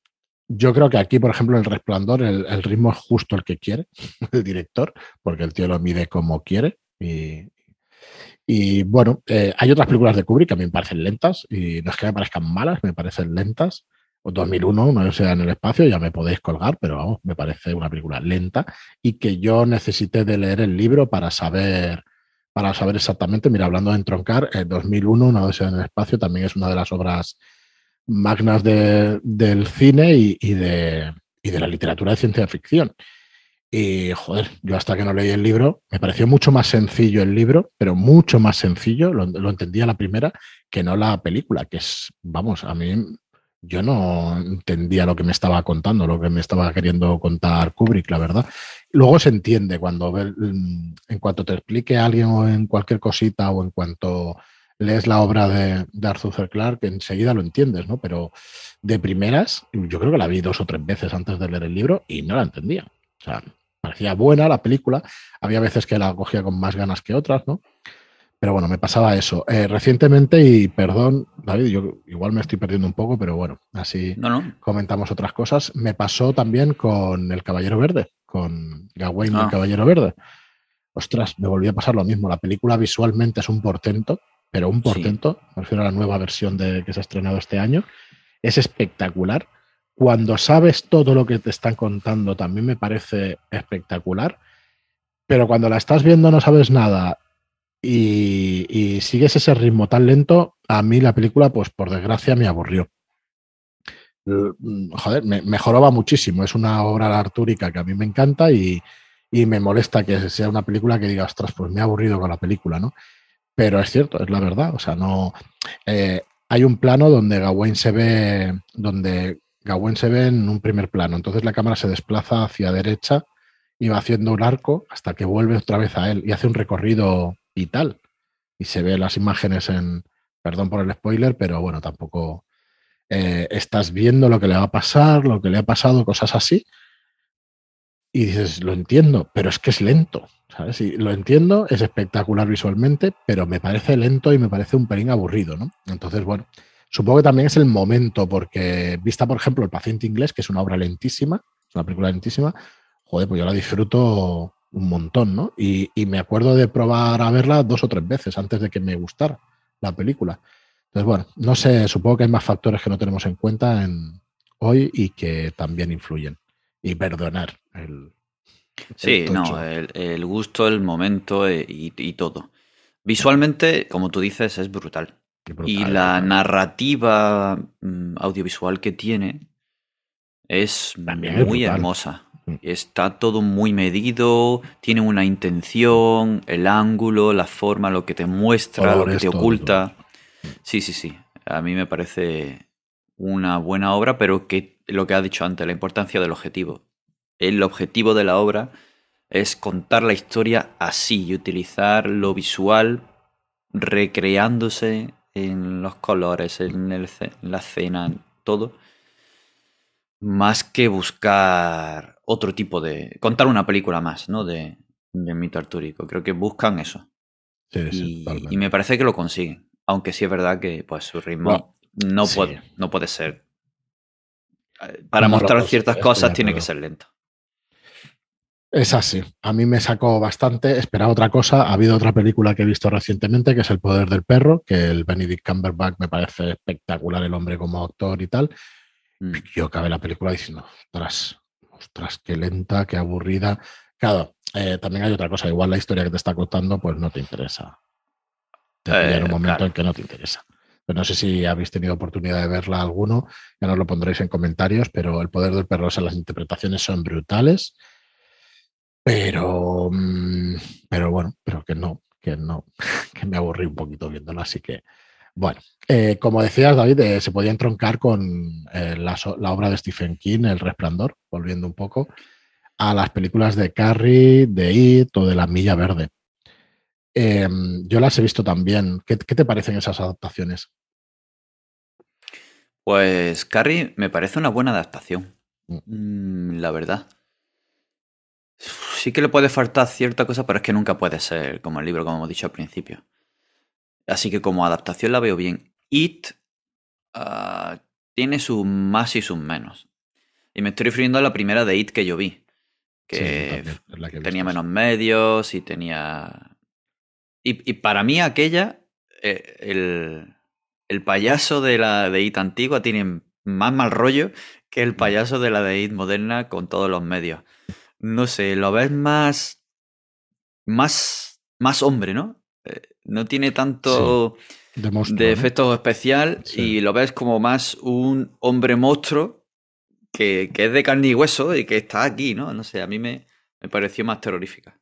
yo creo que aquí, por ejemplo, el resplandor, el, ritmo es justo el que quiere el director, porque el tío lo mide como quiere. Y, Y bueno, eh, hay otras películas de Kubrick que a mí me parecen lentas y no es que me parezcan malas, me parecen lentas. O 2001, una sea en el espacio, ya me podéis colgar, pero vamos, me parece una película lenta y que yo necesité de leer el libro para saber para saber exactamente. Mira, hablando de entroncar, en 2001, Una odisea en el espacio, también es una de las obras magnas del cine y, de, y de la literatura de ciencia ficción. Y joder, yo hasta que no leí el libro, me pareció mucho más sencillo el libro, pero mucho más sencillo, lo, lo entendía la primera, que no la película, que es, vamos, a mí yo no entendía lo que me estaba contando, lo que me estaba queriendo contar Kubrick, la verdad. Luego se entiende cuando en cuanto te explique alguien o en cualquier cosita o en cuanto lees la obra de, Arthur C. Clarke, enseguida lo entiendes, ¿no? Pero de primeras, yo creo que la vi dos o tres veces antes de leer el libro y no la entendía. O sea, parecía buena la película, había veces que la cogía con más ganas que otras, ¿no? Pero bueno, me pasaba eso. Eh, recientemente, y perdón, David, yo igual me estoy perdiendo un poco, pero bueno, así comentamos otras cosas. Me pasó también con El Caballero Verde, con Gawain el ah. Caballero Verde. Ostras, me volvió a pasar lo mismo. La película visualmente es un portento, pero un portento, me refiero a la nueva versión de, que se ha estrenado este año, es espectacular. Cuando sabes todo lo que te están contando, también me parece espectacular. Pero cuando la estás viendo no sabes nada y, sigues ese ritmo tan lento, a mí la película, pues por desgracia, me aburrió. Mm, joder, me, mejoraba muchísimo. Es una obra artúrica que a mí me encanta y, y me molesta que sea una película que diga, ostras, pues me he aburrido con la película, ¿no? Pero es cierto, es la verdad. O sea, no. Eh, hay un plano donde Gawain se ve. donde Gawain se ve en un primer plano. Entonces la cámara se desplaza hacia derecha y va haciendo un arco hasta que vuelve otra vez a él y hace un recorrido y tal. Y se ve las imágenes en. Perdón por el spoiler, pero bueno, tampoco. Eh, estás viendo lo que le va a pasar, lo que le ha pasado, cosas así. Y dices, lo entiendo, pero es que es lento. ¿sabes? lo entiendo, es espectacular visualmente, pero me parece lento y me parece un pelín aburrido, ¿no? Entonces, bueno, supongo que también es el momento, porque vista, por ejemplo, El paciente inglés, que es una obra lentísima, es una película lentísima, joder, pues yo la disfruto un montón, ¿no? Y, y me acuerdo de probar a verla dos o tres veces antes de que me gustara la película. Entonces, bueno, no sé, supongo que hay más factores que no tenemos en cuenta en hoy y que también influyen. Y perdonar el, Sí, no, el, gusto, el momento eh, y, todo. Visualmente, como tú dices, es brutal. y la narrativa mm, audiovisual que tiene es muy hermosa. Mm. Está todo muy medido, tiene una intención, el ángulo, la forma, lo que te muestra, lo que te oculta. Sí, sí, sí. A mí me parece una buena obra, pero que lo que ha dicho antes, la importancia del objetivo el objetivo de la obra es contar la historia así y utilizar lo visual recreándose en los colores, en, la escena, todo, más que buscar otro tipo de... contar una película más, ¿no? De, de mito artúrico. Creo que buscan eso. y, me parece que lo consiguen. Aunque sí es verdad que pues, su ritmo no, puede, no puede ser... Eh, para mostrar ciertas cosas tiene que ser lento. Es así. A mí me sacó bastante. Esperaba otra cosa. Ha habido otra película que he visto recientemente, que es El poder del perro, que el Benedict Cumberbatch me parece espectacular el hombre como actor y tal. Mm. Yo acabé la película diciendo, ostras, ostras, qué lenta, qué aburrida. Claro, eh, también hay otra cosa. Igual la historia que te está contando, pues no te interesa. Te eh, un momento en que no te interesa. Pero no sé si habéis tenido oportunidad de verla alguno, ya nos lo pondréis en comentarios, pero El poder del perro, o las interpretaciones son brutales pero, mm, pero bueno, pero que no, que no, que me aburrí un poquito viéndolo, así que, bueno, eh, como decías, David, eh, se podía entroncar con eh, la, obra de Stephen King, El Resplandor, volviendo un poco a las películas de Carrie, de It o de La Milla Verde. Em, yo las he visto también. ¿Qué, ¿Qué, te parecen esas adaptaciones? Pues Carrie me parece una buena adaptación, mm. Mm, la verdad sí que le puede faltar cierta cosa, pero es que nunca puede ser como el libro, como hemos dicho al principio. Así que como adaptación la veo bien. It ah, tiene sus más y sus menos. Y me estoy refiriendo a la primera de It que yo vi. Que, tenía menos medios y tenía. Y, para mí aquella, eh, el, el, payaso de la de IT antigua tiene más mal rollo que el payaso de la de IT moderna con todos los medios. No sé, lo ves más. más. más hombre, ¿no? Eh, no tiene tanto de, efecto especial y lo ves como más un hombre monstruo que, que, es de carne y hueso y que está aquí, ¿no? No sé, a mí me, me pareció más terrorífica.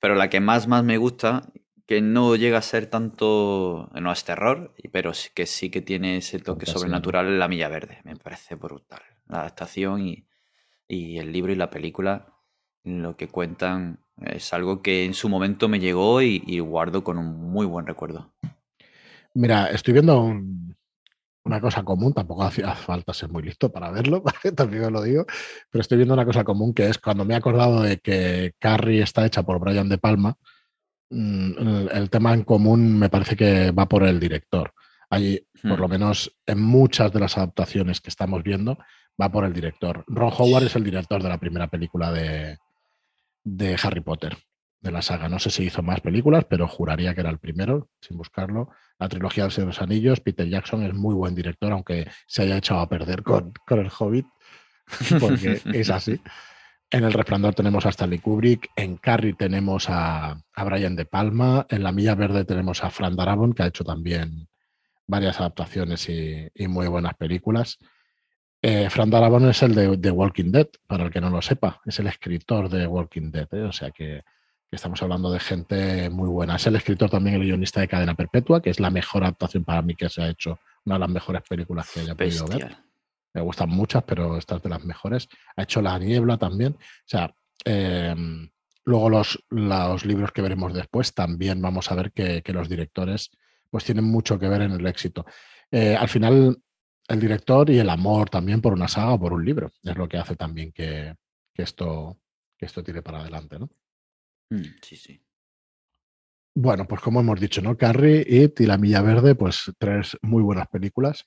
Pero la que más, más me gusta, que no llega a ser tanto, no es terror, pero que sí que tiene ese toque sobrenatural en La Milla Verde. Me parece brutal. La adaptación y, el libro y la película, lo que cuentan, es algo que en su momento me llegó y, guardo con un muy buen recuerdo. Mira, estoy viendo una cosa común, tampoco hacía falta ser muy listo para verlo, también lo digo, pero estoy viendo una cosa común que es cuando me he acordado de que Carrie está hecha por Brian De Palma, Mm, el, tema en común me parece que va por el director. Hay, por lo hmm. menos en muchas de las adaptaciones que estamos viendo, va por el director. Ron Howard es el director de la primera película de, de Harry Potter, de la saga. No sé si hizo más películas, pero juraría que era el primero, sin buscarlo. La trilogía de los Anillos, Peter Jackson es muy buen director, aunque se haya echado a perder con, con el Hobbit, porque es así. En El Resplandor tenemos a Stanley Kubrick, en Carrie tenemos a, Brian De Palma, en La Milla Verde tenemos a Fran Darabont, que ha hecho también varias adaptaciones y, muy buenas películas. Eh, Fran Darabont es el de, Walking Dead, para el que no lo sepa, es el escritor de Walking Dead, ¿eh? o sea que, estamos hablando de gente muy buena. Es el escritor también, el guionista de Cadena Perpetua, que es la mejor adaptación para mí que se ha hecho, una de las mejores películas que haya podido ver me gustan muchas, pero esta es de las mejores. Ha hecho La Niebla también. O sea, em, luego los, los, libros que veremos después también vamos a ver que, los directores pues tienen mucho que ver en el éxito. Eh, al final, el director y el amor también por una saga o por un libro es lo que hace también que, esto, que esto tire para adelante, ¿no? Mm, sí, sí. Bueno, pues como hemos dicho, ¿no? Carrie, It y La Milla Verde, pues tres muy buenas películas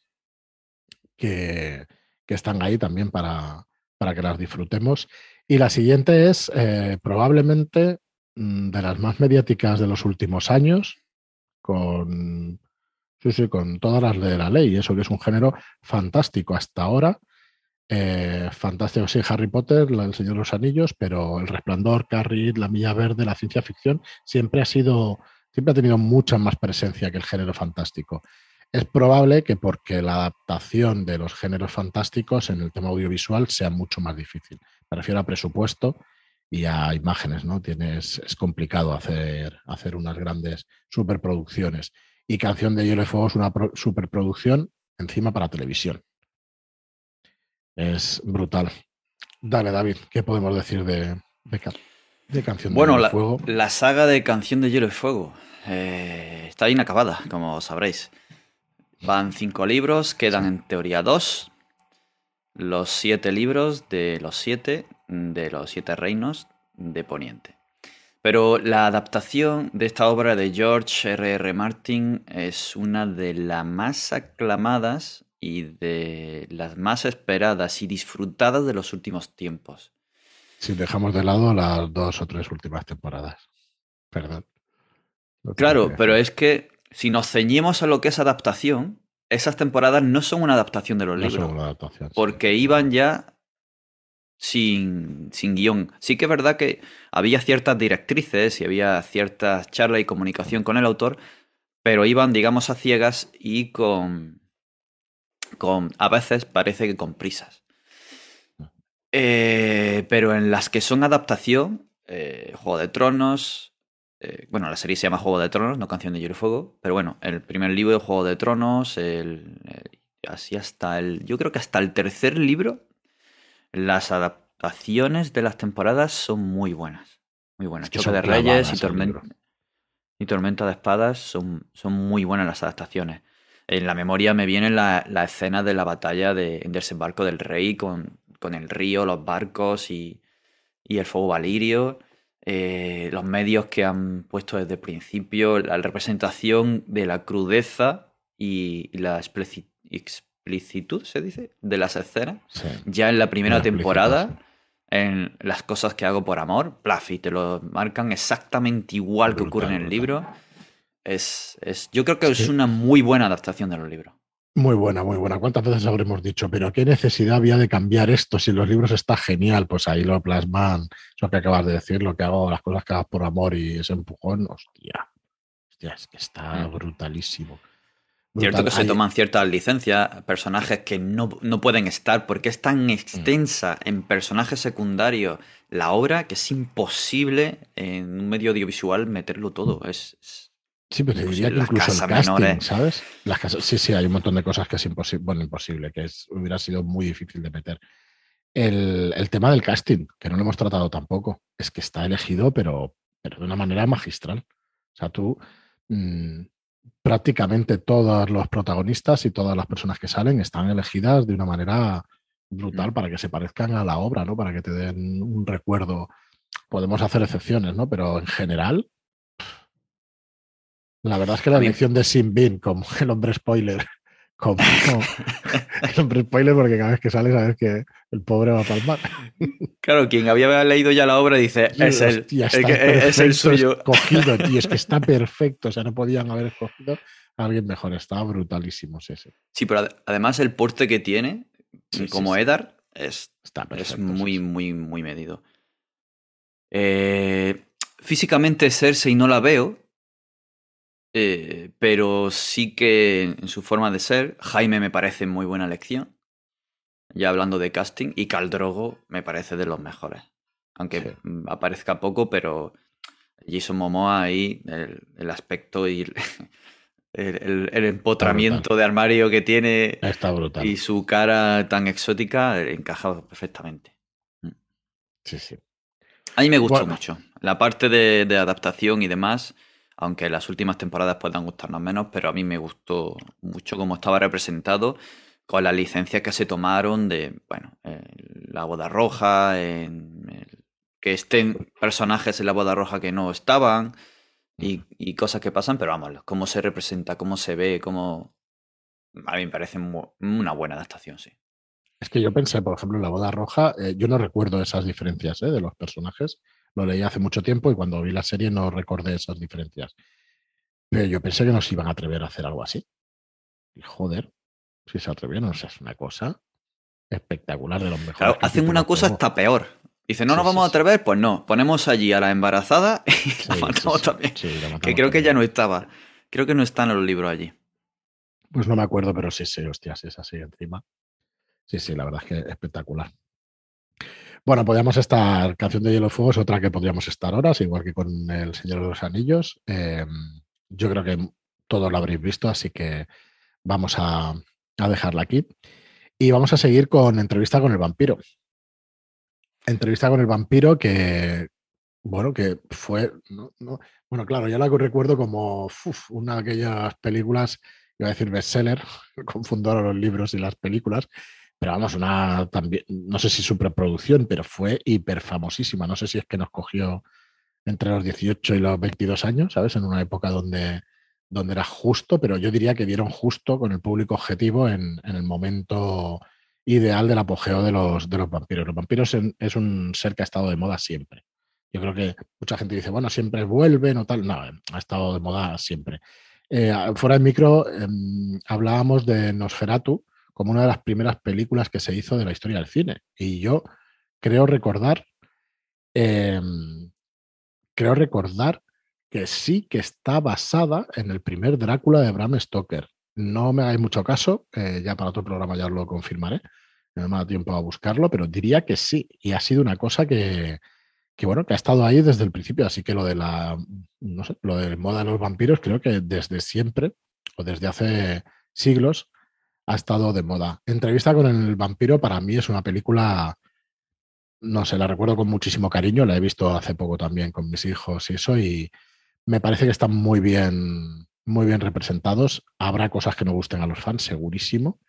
que, están ahí también para, para, que las disfrutemos. Y la siguiente es eh, probablemente mm, de las más mediáticas de los últimos años, con, sí, sí, con todas las de la ley, eso que es un género fantástico hasta ahora. Eh, fantástico, sí, Harry Potter, El Señor de los Anillos, pero El Resplandor, Carrie, La Milla Verde, la ciencia ficción, siempre ha sido, siempre ha tenido mucha más presencia que el género fantástico. Es probable que porque la adaptación de los géneros fantásticos en el tema audiovisual sea mucho más difícil. Me refiero a presupuesto y a imágenes, ¿no? Tienes, es complicado hacer, hacer unas grandes superproducciones. Y Canción de Hielo y Fuego es una superproducción encima para televisión. Es brutal. Dale, David, ¿qué podemos decir de, de, Canción de Hielo y Fuego? Bueno, la saga de Canción de Hielo y Fuego eh, está inacabada, como sabréis. Van cinco libros, quedan en teoría dos. Los siete libros de los siete, de los siete reinos de Poniente. Pero la adaptación de esta obra de George R. R. Martin es una de las más aclamadas y de las más esperadas y disfrutadas de los últimos tiempos. Si dejamos de lado las dos o tres últimas temporadas. Perdón. claro, pero es que si nos ceñimos a lo que es adaptación, esas temporadas no son una adaptación de los libros. Son una adaptación, porque iban ya sin, sin guion. Sí que es verdad que había ciertas directrices y había ciertas charlas y comunicación con el autor, pero iban, digamos, a ciegas y con. con a veces parece que con prisas. Eh, pero en las que son adaptación, eh, Juego de Tronos, eh, bueno, la serie se llama Juego de Tronos, no Canción de Hielo y Fuego, pero bueno, el primer libro de Juego de Tronos, el, así hasta el, yo creo que hasta el tercer libro, las adaptaciones de las temporadas son muy buenas, muy buenas. Choque de Reyes y Tormenta, y Tormenta de Espadas son, son muy buenas las adaptaciones. En la memoria me viene la, la escena de la batalla de, en desembarco del rey con, con el río, los barcos y, y el fuego valirio. Eh, los medios que han puesto desde el principio, la representación de la crudeza y, la explicitud, se dice, de las escenas. Ya en la primera temporada en las cosas que hago por amor, plaf, y te lo marcan exactamente igual que ocurre en el libro. Es, es, yo creo que es una muy buena adaptación de los libros. Muy buena, muy buena. ¿Cuántas veces habremos dicho? Pero ¿qué necesidad había de cambiar esto? Si los libros está genial, pues ahí lo plasman. Eso que acabas de decir, lo que hago, las cosas que hago por amor y ese empujón, hostia. Hostia, es que está mm. brutalísimo. Cierto que se toman ciertas licencias, personajes que no, pueden estar porque es tan extensa en personajes secundarios la obra que es imposible en un medio audiovisual meterlo todo. Es, sí, pero te diría que incluso el casting, ¿sabes? Las casas, sí, sí, hay un montón de cosas que es imposible, bueno, imposible, que es, hubiera sido muy difícil de meter. El, tema del casting, que no lo hemos tratado tampoco, es que está elegido, pero, pero de una manera magistral. O sea, tú... Mm, prácticamente todos los protagonistas y todas las personas que salen están elegidas de una manera brutal mm. para que se parezcan a la obra, ¿no? Para que te den un recuerdo. Podemos hacer excepciones, ¿no? Pero en general, la verdad es que la elección de Sin Bin como el hombre spoiler como el hombre spoiler porque cada vez que sale sabes que el pobre va a palmar. Claro, quien había leído ya la obra dice, es, el, es el suyo. Escogido, y es que está perfecto, o sea, no podían haber escogido a alguien mejor, estaba brutalísimo ese. Sí, pero además el porte que tiene, como Edar, es, es muy, muy, muy medido. Eh, físicamente Cersei no la veo, eh, pero sí que en su forma de ser, Jaime me parece muy buena elección. Ya hablando de casting, y Caldrogo me parece de los mejores. Aunque aparezca poco, pero Jason Momoa ahí, el, aspecto y el, empotramiento de armario que tiene Está brutal. y su cara tan exótica encaja perfectamente. Mm. Sí, sí. A mí me gustó mucho. La parte de adaptación y demás aunque las últimas temporadas puedan gustarnos menos, pero a mí me gustó mucho cómo estaba representado con las licencias que se tomaron de, bueno, la boda roja, en que estén personajes en la boda roja que no estaban y, cosas que pasan, pero vamos, cómo se representa, cómo se ve, cómo... A mí me parece una buena adaptación, sí. Es que yo pensé, por ejemplo, en la boda roja, eh, yo no recuerdo esas diferencias ¿eh? de los personajes. Lo leí hace mucho tiempo y cuando vi la serie no recordé esas diferencias. Pero yo pensé que nos iban a atrever a hacer algo así. Y joder, si se atrevieron, o sea, es una cosa espectacular de los mejores. Claro, hacen una cosa hasta peor. Dice, no nos vamos a atrever, pues no, ponemos allí a la embarazada y la matamos también. que creo que ya no estaba. Creo que no están en los libros allí. Pues no me acuerdo, pero sí, sí, hostias, es así encima. Sí, sí, la verdad es que espectacular. Bueno, podríamos estar, Canción de Hielo Fuego es otra que podríamos estar horas, igual que con El Señor de los Anillos. Em, yo creo que todos lo habréis visto, así que vamos a, dejarla aquí. Y vamos a seguir con Entrevista con el Vampiro. Entrevista con el Vampiro que, bueno, que fue, bueno, claro, ya la recuerdo como una de aquellas películas, iba a decir bestseller, confundo ahora los libros y las películas, pero vamos, una también, no sé si superproducción, pero fue hiper famosísima. No sé si es que nos cogió entre los 18 y los 22 años, ¿sabes? En una época donde, donde era justo, pero yo diría que dieron justo con el público objetivo en, el momento ideal del apogeo de los, de los vampiros. Los vampiros es un ser que ha estado de moda siempre. Yo creo que mucha gente dice, bueno, siempre vuelven o tal. No, ha estado de moda siempre. Eh, fuera del micro em, hablábamos de Nosferatu, como una de las primeras películas que se hizo de la historia del cine. Y yo creo recordar, em, creo recordar que sí que está basada en el primer Drácula de Bram Stoker. No me hagáis mucho caso, eh, ya para otro programa ya os lo confirmaré, no me da tiempo a buscarlo, pero diría que sí, y ha sido una cosa que, que, bueno, que ha estado ahí desde el principio, así que lo de la, no sé, lo de moda de los vampiros, creo que desde siempre, o desde hace siglos, ha estado de moda. Entrevista con el vampiro para mí es una película, no sé, la recuerdo con muchísimo cariño, la he visto hace poco también con mis hijos y eso, y me parece que están muy bien, muy bien representados. Habrá cosas que no gusten a los fans, segurísimo.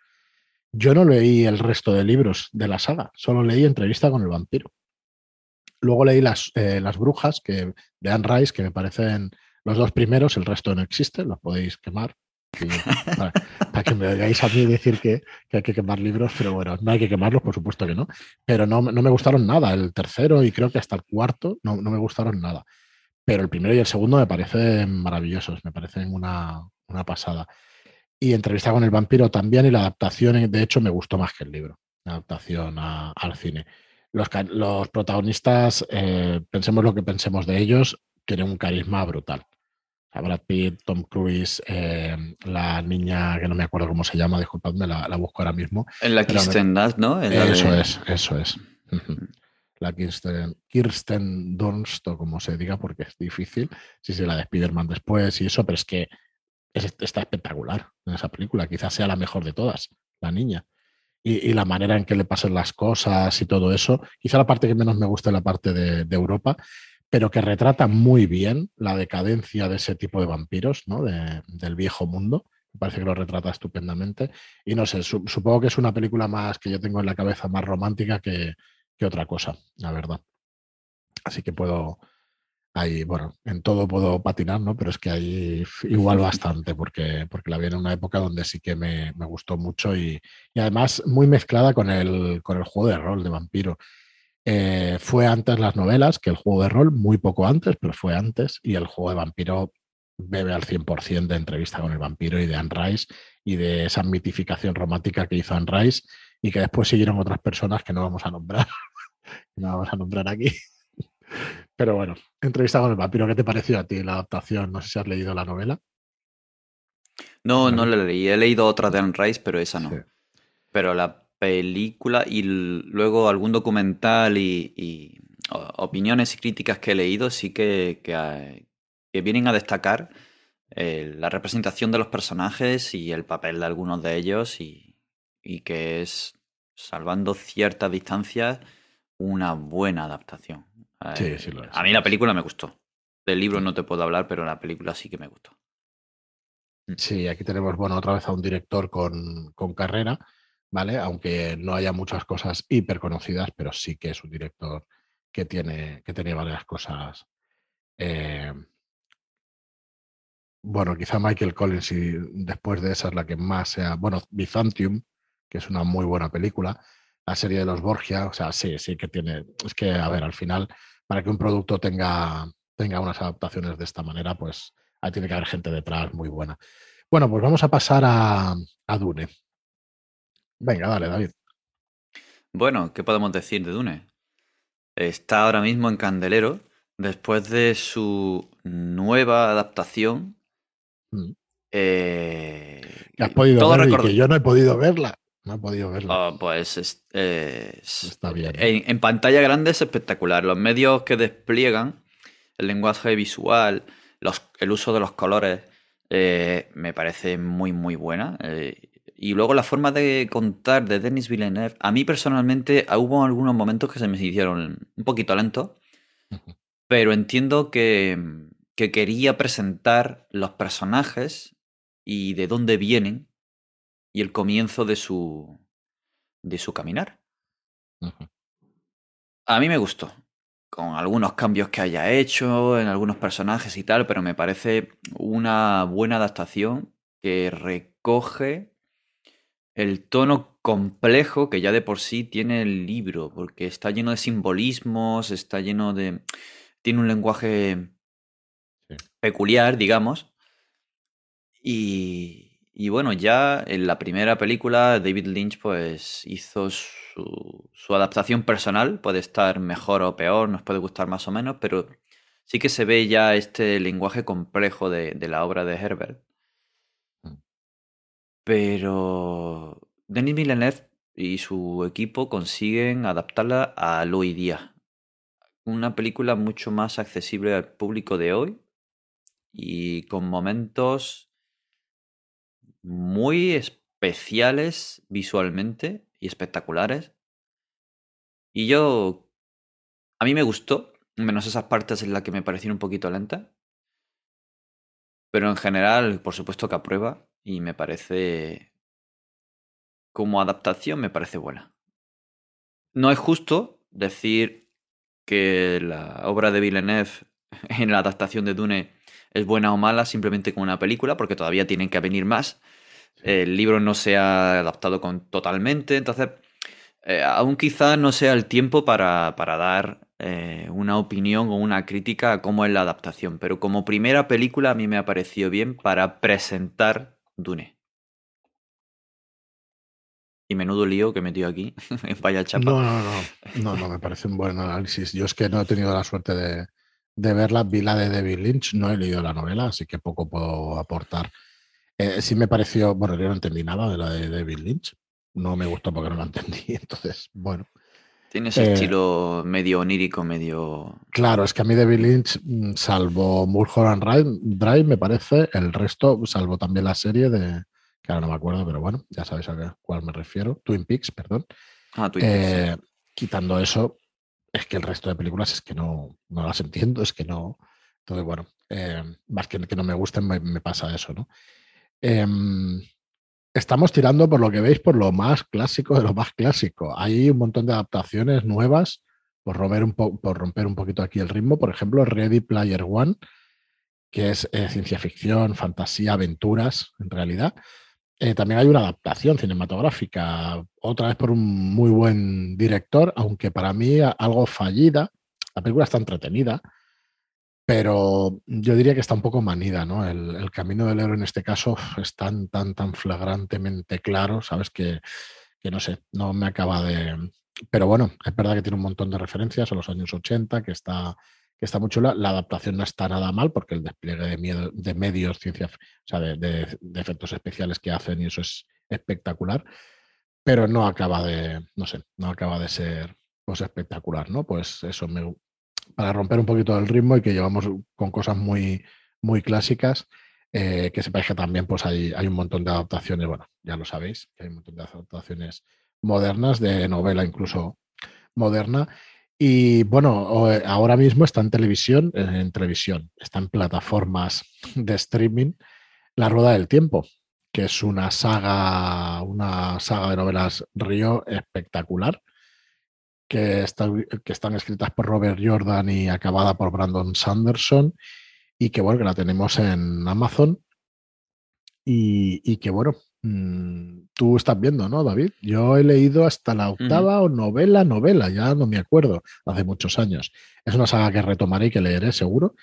Yo no leí el resto de libros de la saga, solo leí Entrevista con el vampiro. Luego leí Las, eh, las Brujas que, de Anne Rice, que me parecen los dos primeros, el resto no existe, los podéis quemar para, que me oigáis a mí decir que, hay que quemar libros, pero bueno, no hay que quemarlos, por supuesto que no. Pero no, me gustaron nada. El tercero y creo que hasta el cuarto no, me gustaron nada. Pero el primero y el segundo me parecen maravillosos, me parecen una, pasada. Y entrevista con el vampiro también y la adaptación, de hecho, me gustó más que el libro, la adaptación al cine. Los, los protagonistas, eh, pensemos lo que pensemos de ellos, tienen un carisma brutal. Brad Pitt, Tom Cruise, eh, la niña que no me acuerdo cómo se llama, disculpadme, la, busco ahora mismo. En la Kirsten Dunst, ¿no? eso es, eso es. La Kirsten, Kirsten Dunst, o como se diga, porque es difícil, si se la de Spider-Man después y eso, pero es que está espectacular en esa película. Quizás sea la mejor de todas, la niña. Y, la manera en que le pasan las cosas y todo eso. Quizá la parte que menos me gusta es la parte de Europa, pero que retrata muy bien la decadencia de ese tipo de vampiros, ¿no? del viejo mundo. Me parece que lo retrata estupendamente. Y no sé, supongo que es una película más que yo tengo en la cabeza más romántica que, otra cosa, la verdad. Así que puedo, ahí, bueno, en todo puedo patinar, ¿no? Pero es que ahí igual bastante, porque, porque la vi en una época donde sí que me, gustó mucho y, y, además muy mezclada con el, con el juego de rol de vampiro. Eh, fue antes las novelas que el juego de rol, muy poco antes, pero fue antes. Y el juego de vampiro bebe al 100% de entrevista con el vampiro y de Anne Rice y de esa mitificación romántica que hizo Anne Rice y que después siguieron otras personas que no vamos a nombrar. no vamos a nombrar aquí. Pero bueno, entrevista con el vampiro, ¿qué te pareció a ti la adaptación? No sé si has leído la novela. No, no la leí. He leído otra de Anne Rice, pero esa no. Pero la película y luego algún documental y, opiniones y críticas que he leído sí que, que, vienen a destacar eh, la representación de los personajes y el papel de algunos de ellos y, y que es, salvando ciertas distancias, una buena adaptación. Sí, sí lo A mí la película me gustó. Del libro no te puedo hablar, pero la película sí que me gustó. Sí, aquí tenemos, bueno, otra vez a un director con, con carrera ¿vale? Aunque no haya muchas cosas hiper conocidas, pero sí que es un director que tiene, que varias cosas. Eh, bueno, quizá Michael Collins y después de esa es la que más sea. Bueno, Byzantium, que es una muy buena película. La serie de los Borgia, o sea, sí, sí que tiene. Es que, a ver, al final, para que un producto tenga, tenga unas adaptaciones de esta manera, pues ahí tiene que haber gente detrás muy buena. Bueno, pues vamos a pasar a, a Dune. Venga, dale, David. Bueno, ¿qué podemos decir de Dune? Está ahora mismo en Candelero después de su nueva adaptación. Mm. Eh, has podido ver que yo no he podido verla. No he podido verla. Oh, pues está bien. En, pantalla grande es espectacular. Los medios que despliegan, el lenguaje visual, los, el uso de los colores, eh, me parece muy, muy buena. Eh, y luego la forma de contar de Denis Villeneuve, a mí personalmente hubo algunos momentos que se me hicieron un poquito lentos, pero entiendo que, que quería presentar los personajes y de dónde vienen y el comienzo de su, de su caminar. A mí me gustó, con algunos cambios que haya hecho en algunos personajes y tal, pero me parece una buena adaptación que recoge el tono complejo que ya de por sí tiene el libro, porque está lleno de simbolismos, está lleno de... tiene un lenguaje peculiar, digamos. Y, y, bueno, ya en la primera película David Lynch pues hizo su, su, adaptación personal, puede estar mejor o peor, nos puede gustar más o menos, pero sí que se ve ya este lenguaje complejo de, de la obra de Herbert. Pero Denis Villeneuve y su equipo consiguen adaptarla al hoy día. Una película mucho más accesible al público de hoy y con momentos muy especiales visualmente y espectaculares. Y yo, a mí me gustó, menos esas partes en las que me parecieron un poquito lenta. Pero en general, por supuesto que aprueba y me parece, como adaptación, me parece buena. No es justo decir que la obra de Villeneuve en la adaptación de Dune es buena o mala simplemente como una película, porque todavía tienen que venir más. El libro no se ha adaptado con, totalmente, entonces eh, aún quizá no sea el tiempo para, dar eh, una opinión o una crítica a cómo es la adaptación, pero como primera película a mí me ha parecido bien para presentar Dune. Y menudo lío que he metido aquí. Vaya chapa. No, no, no. No, no, me parece un buen análisis. Yo es que no he tenido la suerte de, de. Vi la de David Lynch, no he leído la novela, así que poco puedo aportar. Eh, sí me pareció, bueno, yo no entendí nada de la de David Lynch. No me gustó porque no la entendí. Entonces, bueno. Tiene ese eh, estilo medio onírico, medio. Claro, es que a mí David Lynch, mm, salvo Mulholland Drive, me parece, el resto, salvo también la serie de, que ahora no me acuerdo, pero bueno, ya sabéis a cuál me refiero. Twin Peaks, perdón. Ah, Twin Peaks. Eh, quitando eso, es que el resto de películas es que no, no las entiendo, es que no. Entonces, bueno, eh, más que que no me gusten, me, pasa eso, ¿no? Estamos tirando, por lo que veis, por lo más clásico de lo más clásico. Hay un montón de adaptaciones nuevas, por romper un, por romper un poquito aquí el ritmo. Por ejemplo, Ready Player One, que es eh, ciencia ficción, fantasía, aventuras, en realidad. Eh, también hay una adaptación cinematográfica, otra vez por un muy buen director, aunque para mí algo fallida. La película está entretenida, pero yo diría que está un poco manida, ¿no? El, camino del héroe en este caso es tan, tan, tan flagrantemente claro, ¿sabes? Que, que no sé, no me acaba de... Pero bueno, es verdad que tiene un montón de referencias a los años 80, que está que está muy chula. La adaptación no está nada mal porque el despliegue de, de medios, ciencia, o sea, de, efectos especiales que hacen y eso es espectacular, pero no acaba de, no sé, no acaba de ser pues, espectacular, ¿no? Pues eso, me, para romper un poquito el ritmo y que llevamos con cosas muy, muy clásicas, eh, que sepáis que también pues hay, hay un montón de adaptaciones, bueno, ya lo sabéis, que hay un montón de adaptaciones modernas, de novela incluso moderna, y bueno, eh, ahora mismo está en televisión, en televisión, está en plataformas de streaming, La Rueda del Tiempo, que es una saga, una saga de novelas Río espectacular, que, que están escritas por Robert Jordan y acabada por Brandon Sanderson, y que bueno, que la tenemos en Amazon. Y, y que bueno, Mm, tú estás viendo, ¿no, David? Yo he leído hasta la octava o novela, novela, ya no me acuerdo, hace muchos años. Es una saga que retomaré y que leeré seguro.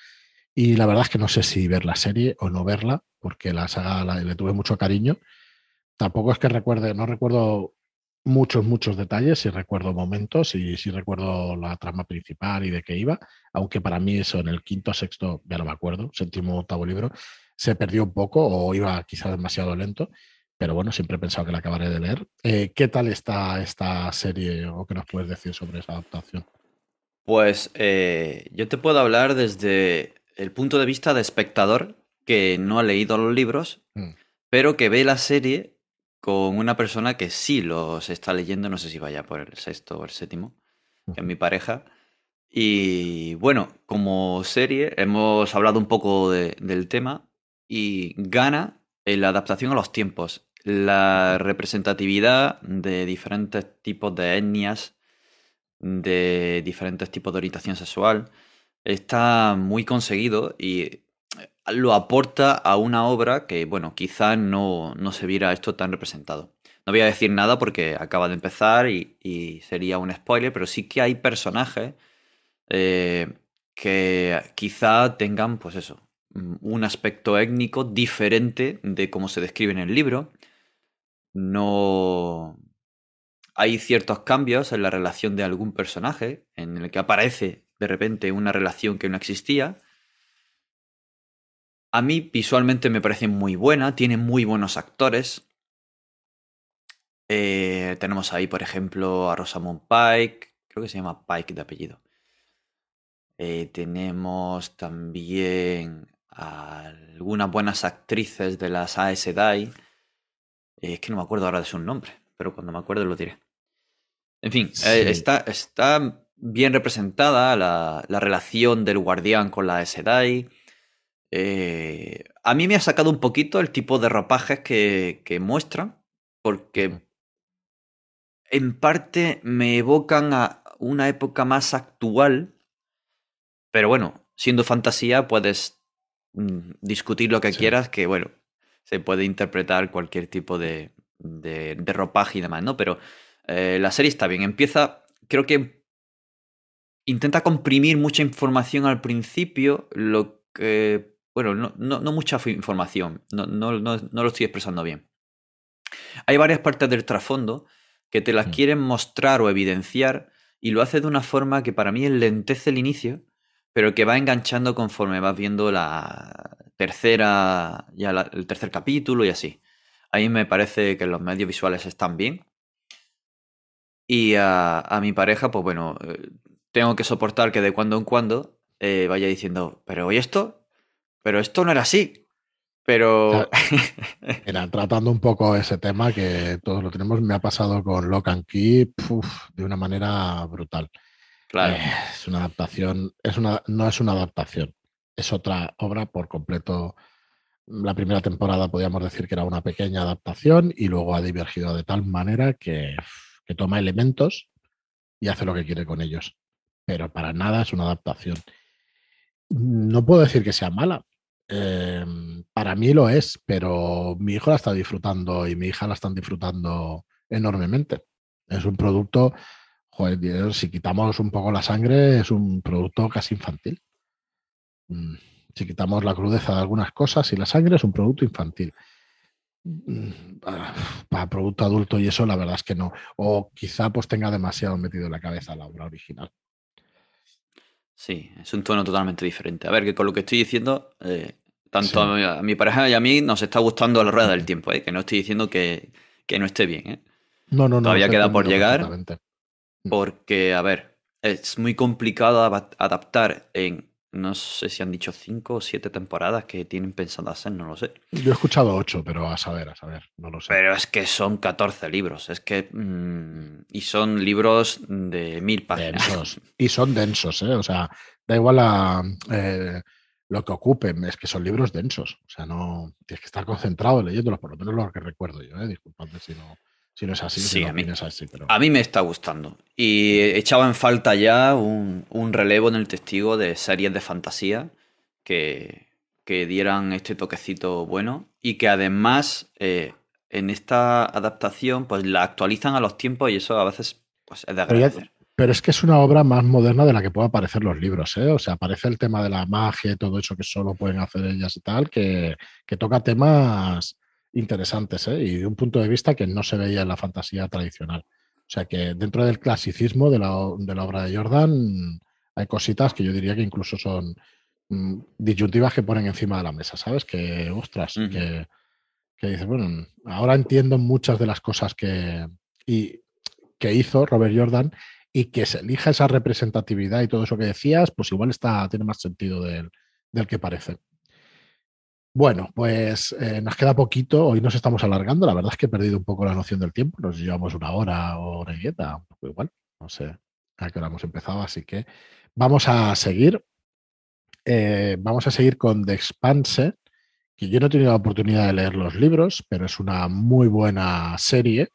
Y la verdad es que no sé si ver la serie o no verla, porque la saga le tuve mucho cariño. Tampoco es que recuerde, no recuerdo muchos, muchos detalles, si recuerdo momentos y si recuerdo la trama principal y de qué iba, aunque para mí eso en el quinto, sexto, ya no me acuerdo, séptimo, octavo libro, se perdió un poco o iba quizá demasiado lento pero bueno, siempre he pensado que la acabaré de leer. Eh, ¿Qué tal está esta serie o qué nos puedes decir sobre esa adaptación? Pues eh, yo te puedo hablar desde el punto de vista de espectador que no ha leído los libros, mm. pero que ve la serie con una persona que sí los está leyendo, no sé si vaya por el sexto o el séptimo, que es mi pareja. Y bueno, como serie hemos hablado un poco del tema y gana en la adaptación a los tiempos. La representatividad de diferentes tipos de etnias, de diferentes tipos de orientación sexual, está muy conseguido y lo aporta a una obra que, bueno, quizás no, se viera esto tan representado. No voy a decir nada porque acaba de empezar y, sería un spoiler, pero sí que hay personajes eh, que quizá tengan, pues eso, un aspecto étnico diferente de cómo se describe en el libro no hay ciertos cambios en la relación de algún personaje, en el que aparece de repente una relación que no existía. A mí visualmente me parece muy buena, tiene muy buenos actores. Eh, tenemos ahí, por ejemplo, a Rosamund Pike, creo que se llama Pike de apellido. Eh, tenemos también a algunas buenas actrices de las ASDI es que no me acuerdo ahora de su nombre, pero cuando me acuerdo lo diré. En fin, eh, está, está, bien representada la, relación del guardián con la Sedai. Eh, a mí me ha sacado un poquito el tipo de ropajes que, que muestran, porque en parte me evocan a una época más actual, pero bueno, siendo fantasía puedes mm, discutir lo que quieras, que bueno, se puede interpretar cualquier tipo de, de, ropaje y demás, ¿no? Pero eh, la serie está bien. Empieza, creo que intenta comprimir mucha información al principio, lo que, bueno, no, no, mucha información, no, no, no, lo estoy expresando bien. Hay varias partes del trasfondo que te las mm. quieren mostrar o evidenciar y lo hace de una forma que para mí lentece el inicio, pero que va enganchando conforme vas viendo la tercera, ya el tercer capítulo y así. Ahí me parece que los medios visuales están bien. Y a, mi pareja, pues bueno, eh, tengo que soportar que de cuando en cuando eh, vaya diciendo, pero ¿y esto? Pero esto no era así. Pero. Era tratando un poco ese tema que todos lo tenemos. Me ha pasado con Lock and Key de una manera brutal. Claro. Eh, es una adaptación, es una, no es una adaptación, es otra obra por completo. La primera temporada podríamos decir que era una pequeña adaptación y luego ha divergido de tal manera que, que toma elementos y hace lo que quiere con ellos. Pero para nada es una adaptación. No puedo decir que sea mala, Em, para mí lo es, pero mi hijo la está disfrutando y mi hija la están disfrutando enormemente. Es un producto, joder, si quitamos un poco la sangre, es un producto casi infantil. Mm, si quitamos la crudeza de algunas cosas y la sangre, es un producto infantil. Mm, para producto adulto y eso, la verdad es que no. O quizá pues tenga demasiado metido en la cabeza la obra original. Sí, es un tono totalmente diferente. A ver, que con lo que estoy diciendo, eh, tanto a, mi, pareja y a mí nos está gustando la rueda del tiempo, ¿eh? que no estoy diciendo que, no esté bien. ¿eh? No, no, no. Todavía queda por llegar. Mm. Porque, a ver, es muy complicado adaptar en no sé si han dicho cinco o siete temporadas que tienen pensado hacer, no lo sé. Yo he escuchado ocho, pero a saber, a saber, no lo sé. Pero es que son 14 libros, es que... Mm, y son libros de mil páginas. Y son densos, ¿eh? O sea, da igual a, eh, lo que ocupen, es que son libros densos. O sea, no... Tienes que estar concentrado leyéndolos, por lo menos lo que recuerdo yo, ¿eh? Disculpadme si no... Si no es así, sí, a, mí, a mí me está gustando. Y echaba en falta ya un, relevo en el testigo de series de fantasía que, dieran este toquecito bueno y que además eh, en esta adaptación pues la actualizan a los tiempos y eso a veces pues, es de agradecer. Pero, es que es una obra más moderna de la que pueden aparecer los libros, ¿eh? O sea, aparece el tema de la magia y todo eso que solo pueden hacer ellas y tal, que, que toca temas interesantes ¿eh? y de un punto de vista que no se veía en la fantasía tradicional. O sea que dentro del clasicismo de la, de la obra de Jordan hay cositas que yo diría que incluso son mm, disyuntivas que ponen encima de la mesa, ¿sabes? Que, ostras, que, que dices, bueno, ahora entiendo muchas de las cosas que, y, que hizo Robert Jordan y que se elija esa representatividad y todo eso que decías, pues igual está, tiene más sentido del, del que parece. Bueno, pues eh, nos queda poquito, hoy nos estamos alargando, la verdad es que he perdido un poco la noción del tiempo, nos llevamos una hora o hora y dieta, igual, no sé a qué hora hemos empezado, así que vamos a seguir. Eh, vamos a seguir con The Expanse, que yo no he tenido la oportunidad de leer los libros, pero es una muy buena serie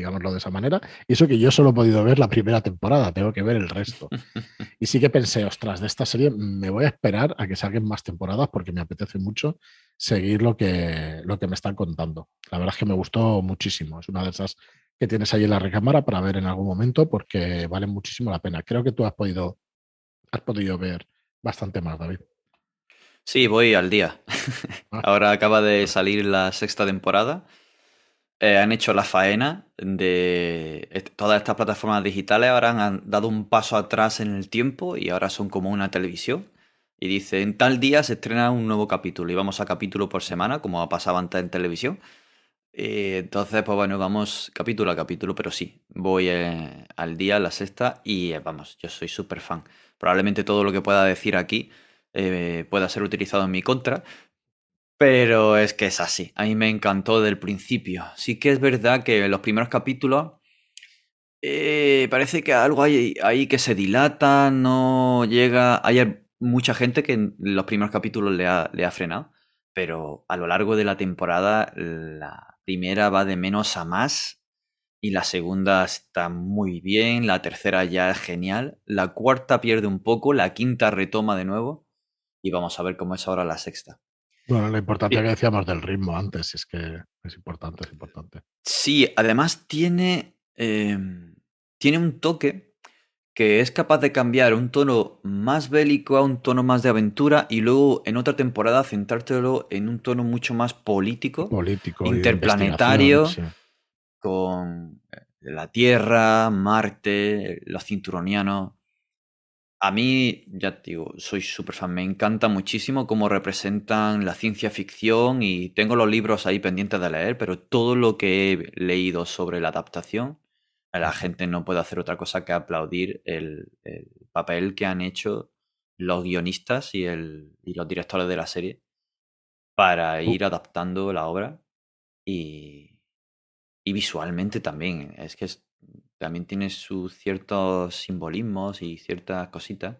digámoslo de esa manera. Y eso que yo solo he podido ver la primera temporada, tengo que ver el resto. Y sí que pensé, ostras, de esta serie me voy a esperar a que salgan más temporadas porque me apetece mucho seguir lo que, lo que me están contando. La verdad es que me gustó muchísimo. Es una de esas que tienes ahí en la recámara para ver en algún momento porque vale muchísimo la pena. Creo que tú has podido, has podido ver bastante más, David. Sí, voy al día. Ah. Ahora acaba de salir la sexta temporada eh, han hecho la faena de todas estas plataformas digitales, ahora han dado un paso atrás en el tiempo y ahora son como una televisión. Y dicen, tal día se estrena un nuevo capítulo y vamos a capítulo por semana, como ha pasado antes en televisión. Eh, entonces, pues bueno, vamos capítulo a capítulo, pero sí, voy eh, al día, la sexta, y vamos, yo soy súper fan. Probablemente todo lo que pueda decir aquí pueda ser utilizado en mi contra, pero es que es así. A mí me encantó del principio. Sí que es verdad que en los primeros capítulos eh, parece que algo hay ahí que se dilata, no llega. Hay mucha gente que en los primeros capítulos le le ha frenado, pero a lo largo de la temporada la primera va de menos a más y la segunda está muy bien, la tercera ya es genial, la cuarta pierde un poco, la quinta retoma de nuevo y vamos a ver cómo es ahora la sexta. Bueno, la importancia que decíamos del ritmo antes es que es importante, es importante. Sí, además tiene, em, tiene un toque que es capaz de cambiar un tono más bélico a un tono más de aventura y luego en otra temporada centrártelo en un tono mucho más político, político interplanetario, con eh, la Tierra, Marte, los cinturonianos. A mí, ya te digo, soy súper fan, me encanta muchísimo cómo representan la ciencia ficción y tengo los libros ahí pendientes de leer, pero todo lo que he leído sobre la adaptación, la gente no puede hacer otra cosa que aplaudir el, papel que han hecho los guionistas y, el, y los directores de la serie para ir adaptando la obra y, y visualmente también. Es que es, también tiene sus ciertos simbolismos y ciertas cositas.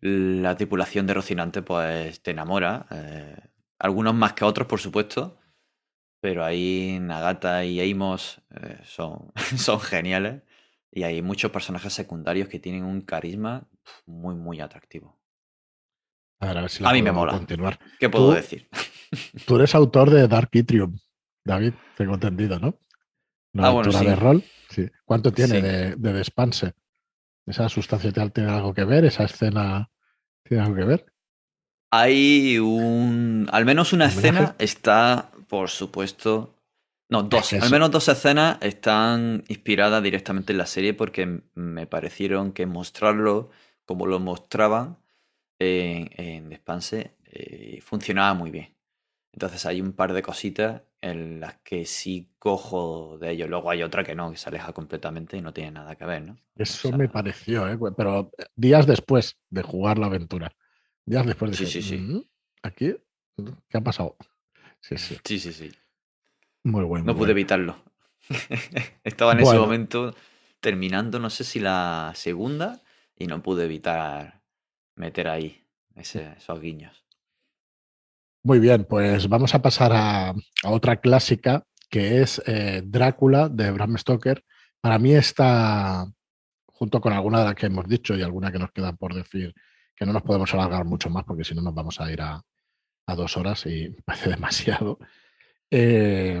La tripulación de Rocinante, pues te enamora. Eh, algunos más que otros, por supuesto. Pero ahí Nagata y Amos eh, son, son geniales. Y hay muchos personajes secundarios que tienen un carisma muy, muy atractivo. A, mí me mola. Continuar. ¿Qué puedo decir? Tú eres autor de Dark Itrium, David, tengo entendido, ¿no? Una ah, de rol. Sí. ¿Cuánto tiene de, de despanse? ¿Esa sustancia tal tiene algo que ver? ¿Esa escena tiene algo que ver? Hay un. Al menos una escena está, por supuesto. No, dos. al menos dos escenas están inspiradas directamente en la serie porque me parecieron que mostrarlo como lo mostraban en, en Despanse eh, funcionaba muy bien. Entonces hay un par de cositas en las que sí cojo de ello. Luego hay otra que no, que se aleja completamente y no tiene nada que ver, ¿no? Eso me pareció, ¿eh? pero días después de jugar la aventura. Días después de Sí, sí, sí. Mm, aquí, ¿qué ha pasado? Sí, sí. Sí, sí, sí. Muy bueno. No pude evitarlo. Estaba en ese momento terminando, no sé si la segunda, y no pude evitar meter ahí ese, esos guiños. Muy bien, pues vamos a pasar a, otra clásica que es eh, Drácula de Bram Stoker. Para mí está, junto con alguna de las que hemos dicho y alguna que nos queda por decir, que no nos podemos alargar mucho más porque si no nos vamos a ir a, dos horas y parece demasiado. Eh,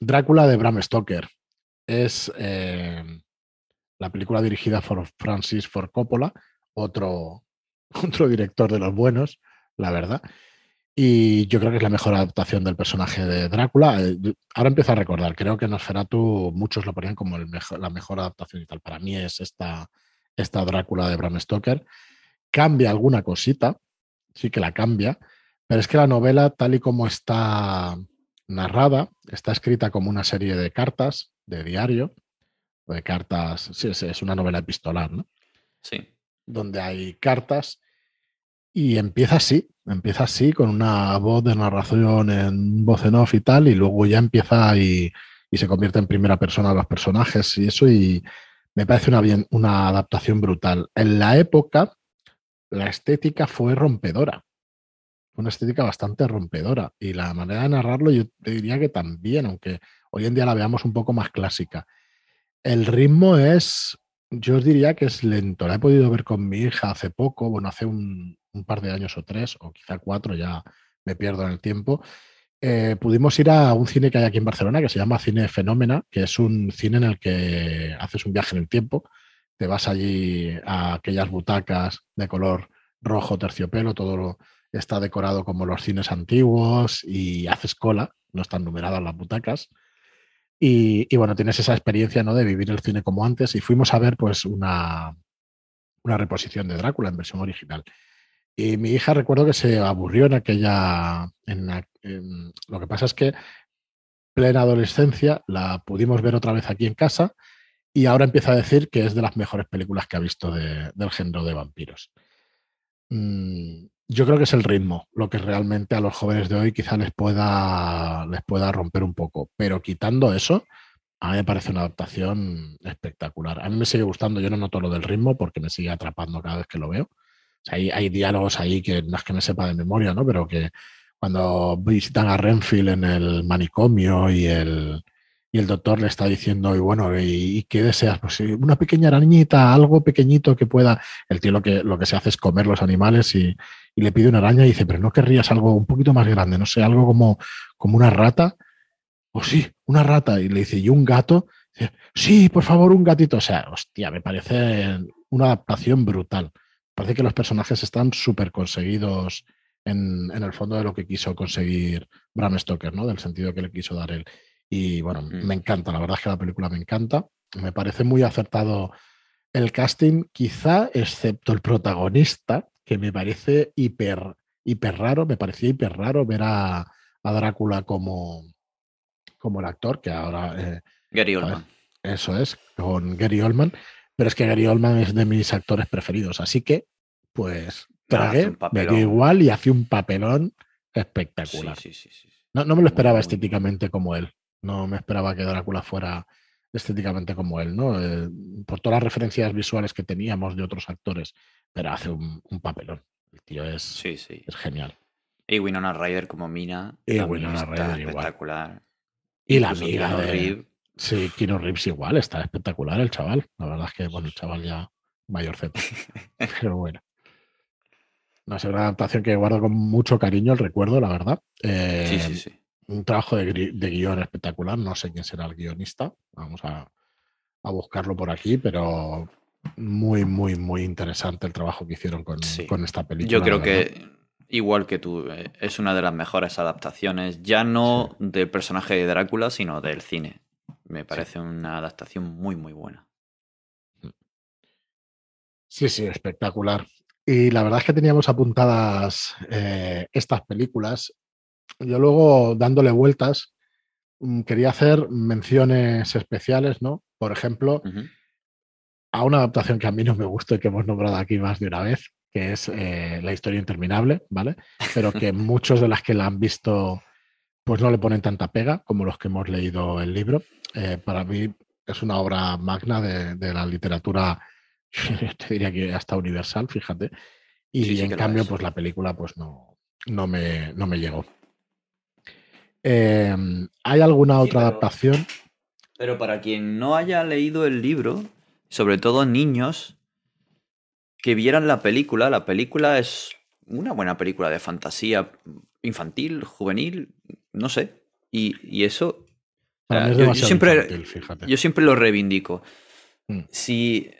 Drácula de Bram Stoker es eh, la película dirigida por Francis Ford Coppola, otro, otro director de los buenos, la verdad. Y yo creo que es la mejor adaptación del personaje de Drácula. Eh, ahora empiezo a recordar, creo que Nosferatu muchos lo ponían como el la mejor adaptación y tal. Para mí es esta, esta Drácula de Bram Stoker. Cambia alguna cosita, sí que la cambia, pero es que la novela, tal y como está narrada, está escrita como una serie de cartas, de diario, de cartas, sí, es una novela epistolar, ¿no? Sí. Donde hay cartas y empieza así, empieza así, con una voz de narración en voz en off y tal, y luego ya empieza y, se convierte en primera persona los personajes y eso, y me parece una, bien, una adaptación brutal. En la época, la estética fue rompedora, una estética bastante rompedora, y la manera de narrarlo yo diría que también, aunque hoy en día la veamos un poco más clásica. El ritmo es, yo os diría que es lento. La he podido ver con mi hija hace poco, bueno, hace un, un par de años o tres, o quizá cuatro, ya me pierdo en el tiempo, eh, pudimos ir a un cine que hay aquí en Barcelona que se llama Cine Fenómena, que es un cine en el que haces un viaje en el tiempo, te vas allí a aquellas butacas de color rojo terciopelo, todo lo, está decorado como los cines antiguos y haces cola, no están numeradas las butacas. Y, bueno, tienes esa experiencia ¿no? de vivir el cine como antes y fuimos a ver pues una, una reposición de Drácula en versión original. Y mi hija recuerdo que se aburrió en aquella... En, lo que pasa es que plena adolescencia la pudimos ver otra vez aquí en casa y ahora empieza a decir que es de las mejores películas que ha visto del género de vampiros. Mm, yo creo que es el ritmo, lo que realmente a los jóvenes de hoy quizá les pueda, les pueda romper un poco, pero quitando eso, a mí me parece una adaptación espectacular. A mí me sigue gustando, yo no noto lo del ritmo porque me sigue atrapando cada vez que lo veo hay, diálogos ahí que no es que me sepa de memoria, ¿no? Pero que cuando visitan a Renfield en el manicomio y el, y el doctor le está diciendo, y bueno, ¿y, qué deseas? Pues una pequeña arañita, algo pequeñito que pueda. El tío lo que, lo que se hace es comer los animales y, le pide una araña y dice, pero ¿no querrías algo un poquito más grande? No sé, algo como, como una rata. O oh, sí, una rata. Y le dice, ¿y un gato? sí, por favor, un gatito. O sea, hostia, me parece una adaptación brutal. Parece que los personajes están súper conseguidos en, en, el fondo de lo que quiso conseguir Bram Stoker, ¿no? Del sentido que le quiso dar él. Y bueno, me encanta, la verdad es que la película me encanta. Me parece muy acertado el casting, quizá excepto el protagonista, que me parece hiper, hiper raro, me parecía hiper raro ver a, Drácula como, como el actor, que ahora... Eh, Gary Oldman. eso es, con Gary Oldman. Pero es que Gary Oldman es de mis actores preferidos, así que, pues, tragué, me dio igual y hacía un papelón espectacular. no, no, me lo esperaba estéticamente como él. No me esperaba que Drácula fuera estéticamente como él, ¿no? Eh, por todas las referencias visuales que teníamos de otros actores, pero hace un, papelón. El tío es, sí, sí. es genial. Y Winona Ryder como Mina. Y Winona Ryder espectacular. Y la amiga de... Sí, Kino Reeves igual, está espectacular el chaval. La verdad es que, bueno, el chaval ya mayor Z. pero bueno. No sé, una adaptación que guardo con mucho cariño el recuerdo, la verdad. sí, sí, eh, sí un trabajo de, guion espectacular. No sé quién será el guionista. Vamos a, buscarlo por aquí, pero muy, muy, muy interesante el trabajo que hicieron con, esta película. Yo creo que, igual que tú, eh, es una de las mejores adaptaciones, ya no del personaje de Drácula, sino del cine. Me parece una adaptación muy, muy buena. Sí, sí, espectacular. Y la verdad es que teníamos apuntadas eh, estas películas yo luego, dándole vueltas, mm, quería hacer menciones especiales, ¿no? Por ejemplo, a una adaptación que a mí no me gusta y que hemos nombrado aquí más de una vez, que es eh, La historia interminable, ¿vale? Pero que muchos de las que la han visto, pues no le ponen tanta pega como los que hemos leído el libro. Eh, para mí es una obra magna de, la literatura, te diría que hasta universal, fíjate. Y en cambio, pues la película, pues no, no, me, no me llegó. Em, ¿Hay alguna otra adaptación? Pero para quien no haya leído el libro, sobre todo niños, que vieran la película, la película es una buena película de fantasía infantil, juvenil, no sé. Y, eso... yo, siempre, yo siempre lo reivindico. Mm. Si,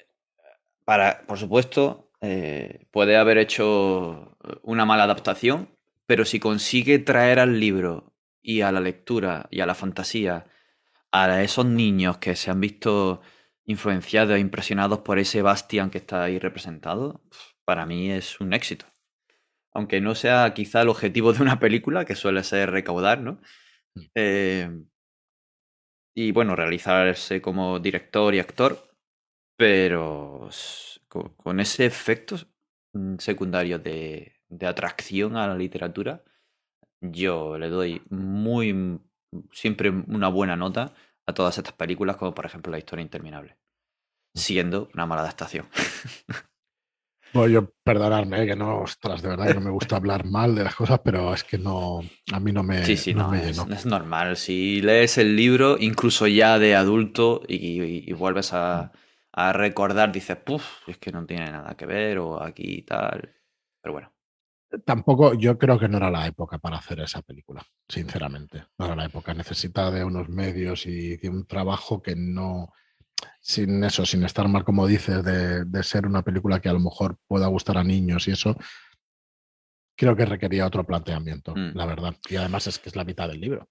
para, por supuesto, eh, puede haber hecho una mala adaptación, pero si consigue traer al libro y a la lectura y a la fantasía a esos niños que se han visto influenciados e impresionados por ese Bastian que está ahí representado, para mí es un éxito. Aunque no sea quizá el objetivo de una película, que suele ser recaudar, ¿no? Mm. Eh, y bueno, realizarse como director y actor, pero con, ese efecto mm, secundario de, de atracción a la literatura, yo le doy muy siempre una buena nota a todas estas películas, como por ejemplo La historia interminable, siendo una mala adaptación. Bueno, yo perdonarme, ¿eh? que no, ostras, de verdad que no me gusta hablar mal de las cosas, pero es que no, a mí no me, sí, sí, no, es, normal. Si lees el libro, incluso ya de adulto, y, vuelves a, a, recordar, dices, puff, es que no tiene nada que ver, o aquí y tal. Pero bueno tampoco, yo creo que no era la época para hacer esa película, sinceramente. No era la época. Necesita de unos medios y de un trabajo que no, sin eso, sin estar mal, como dices, de, ser una película que a lo mejor pueda gustar a niños y eso, creo que requería otro planteamiento, mm. la verdad. Y además es que es la mitad del libro.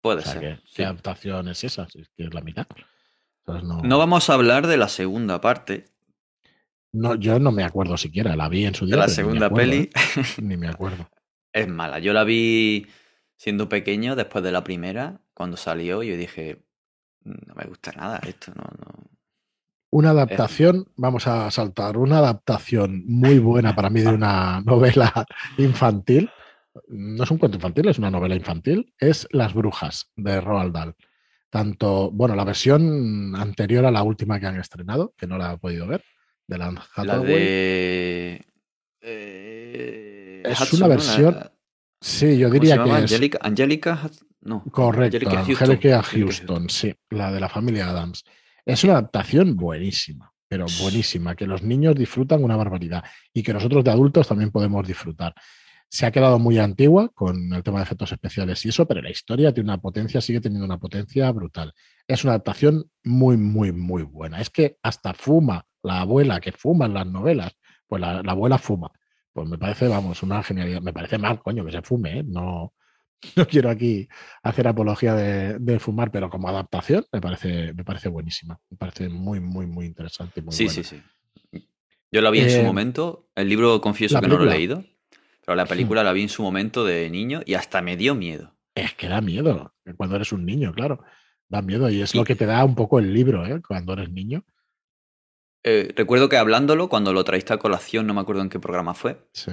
Puede ser. ¿Qué adaptación es esa? Si es que es la mitad. no vamos a hablar de la segunda parte, no, yo no me acuerdo siquiera, la vi en su día. la segunda peli. ¿eh? ni me acuerdo. Es mala. Yo la vi siendo pequeño, después de la primera, cuando salió, yo dije, no me gusta nada esto, no. Una adaptación, vamos a saltar, una adaptación muy buena para mí de una novela infantil. No es un cuento infantil, es una novela infantil. Es Las Brujas de Roald Dahl. Tanto, bueno, la versión anterior a la última que han estrenado, que no la he podido ver, de la de... Eh, es una versión... Sí, yo diría que Angélica, Angélica ¿no? Correcto, Angelica Houston, sí, la de la familia Adams. Es una adaptación buenísima, pero buenísima, que los niños disfrutan una barbaridad y que nosotros de adultos también podemos disfrutar. Se ha quedado muy antigua con el tema de efectos especiales y eso, pero la historia tiene una potencia, sigue teniendo una potencia brutal. Es una adaptación muy, muy, muy buena. Es que hasta fuma la abuela que fuma en las novelas, pues la, abuela fuma. Pues me parece, vamos, una genialidad. Me parece mal, coño, que se fume, ¿eh? No, no quiero aquí hacer apología de, fumar, pero como adaptación me parece, me parece buenísima. Me parece muy, muy, muy interesante. sí, sí, sí. Yo la vi en su eh, momento. El libro confieso que no lo he leído. Pero la película la vi en su momento de niño y hasta me dio miedo. Es que da miedo. Cuando eres un niño, claro. Da miedo. Y es lo que te da un poco el libro, ¿eh? Cuando eres niño. Eh, recuerdo que hablándolo, cuando lo traíste a colación, no me acuerdo en qué programa fue. Sí.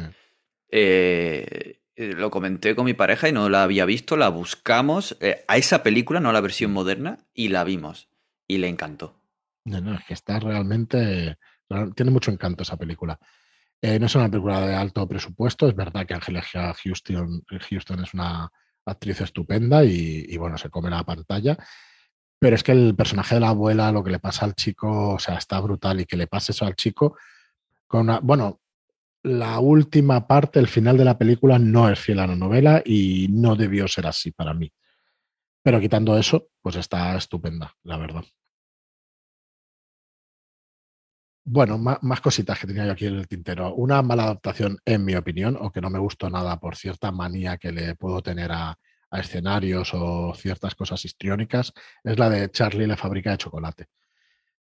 Eh, eh, lo comenté con mi pareja y no la había visto, la buscamos a esa película, no a la versión moderna, y la vimos. Y le encantó. No, no, es que está realmente. Tiene mucho encanto esa película. no es una película de alto presupuesto, es verdad que Houston, Houston es una actriz estupenda y, y, bueno, se come la pantalla. Pero es que el personaje de la abuela, lo que le pasa al chico, o sea, está brutal y que le pase eso al chico con una, bueno, la última parte, el final de la película no es fiel a la novela y no debió ser así para mí. Pero quitando eso, pues está estupenda, la verdad. Bueno, más, cositas que tenía yo aquí en el tintero. Una mala adaptación, en mi opinión, o que no me gustó nada por cierta manía que le puedo tener a, escenarios o ciertas cosas histriónicas, es la de Charlie la fábrica de chocolate.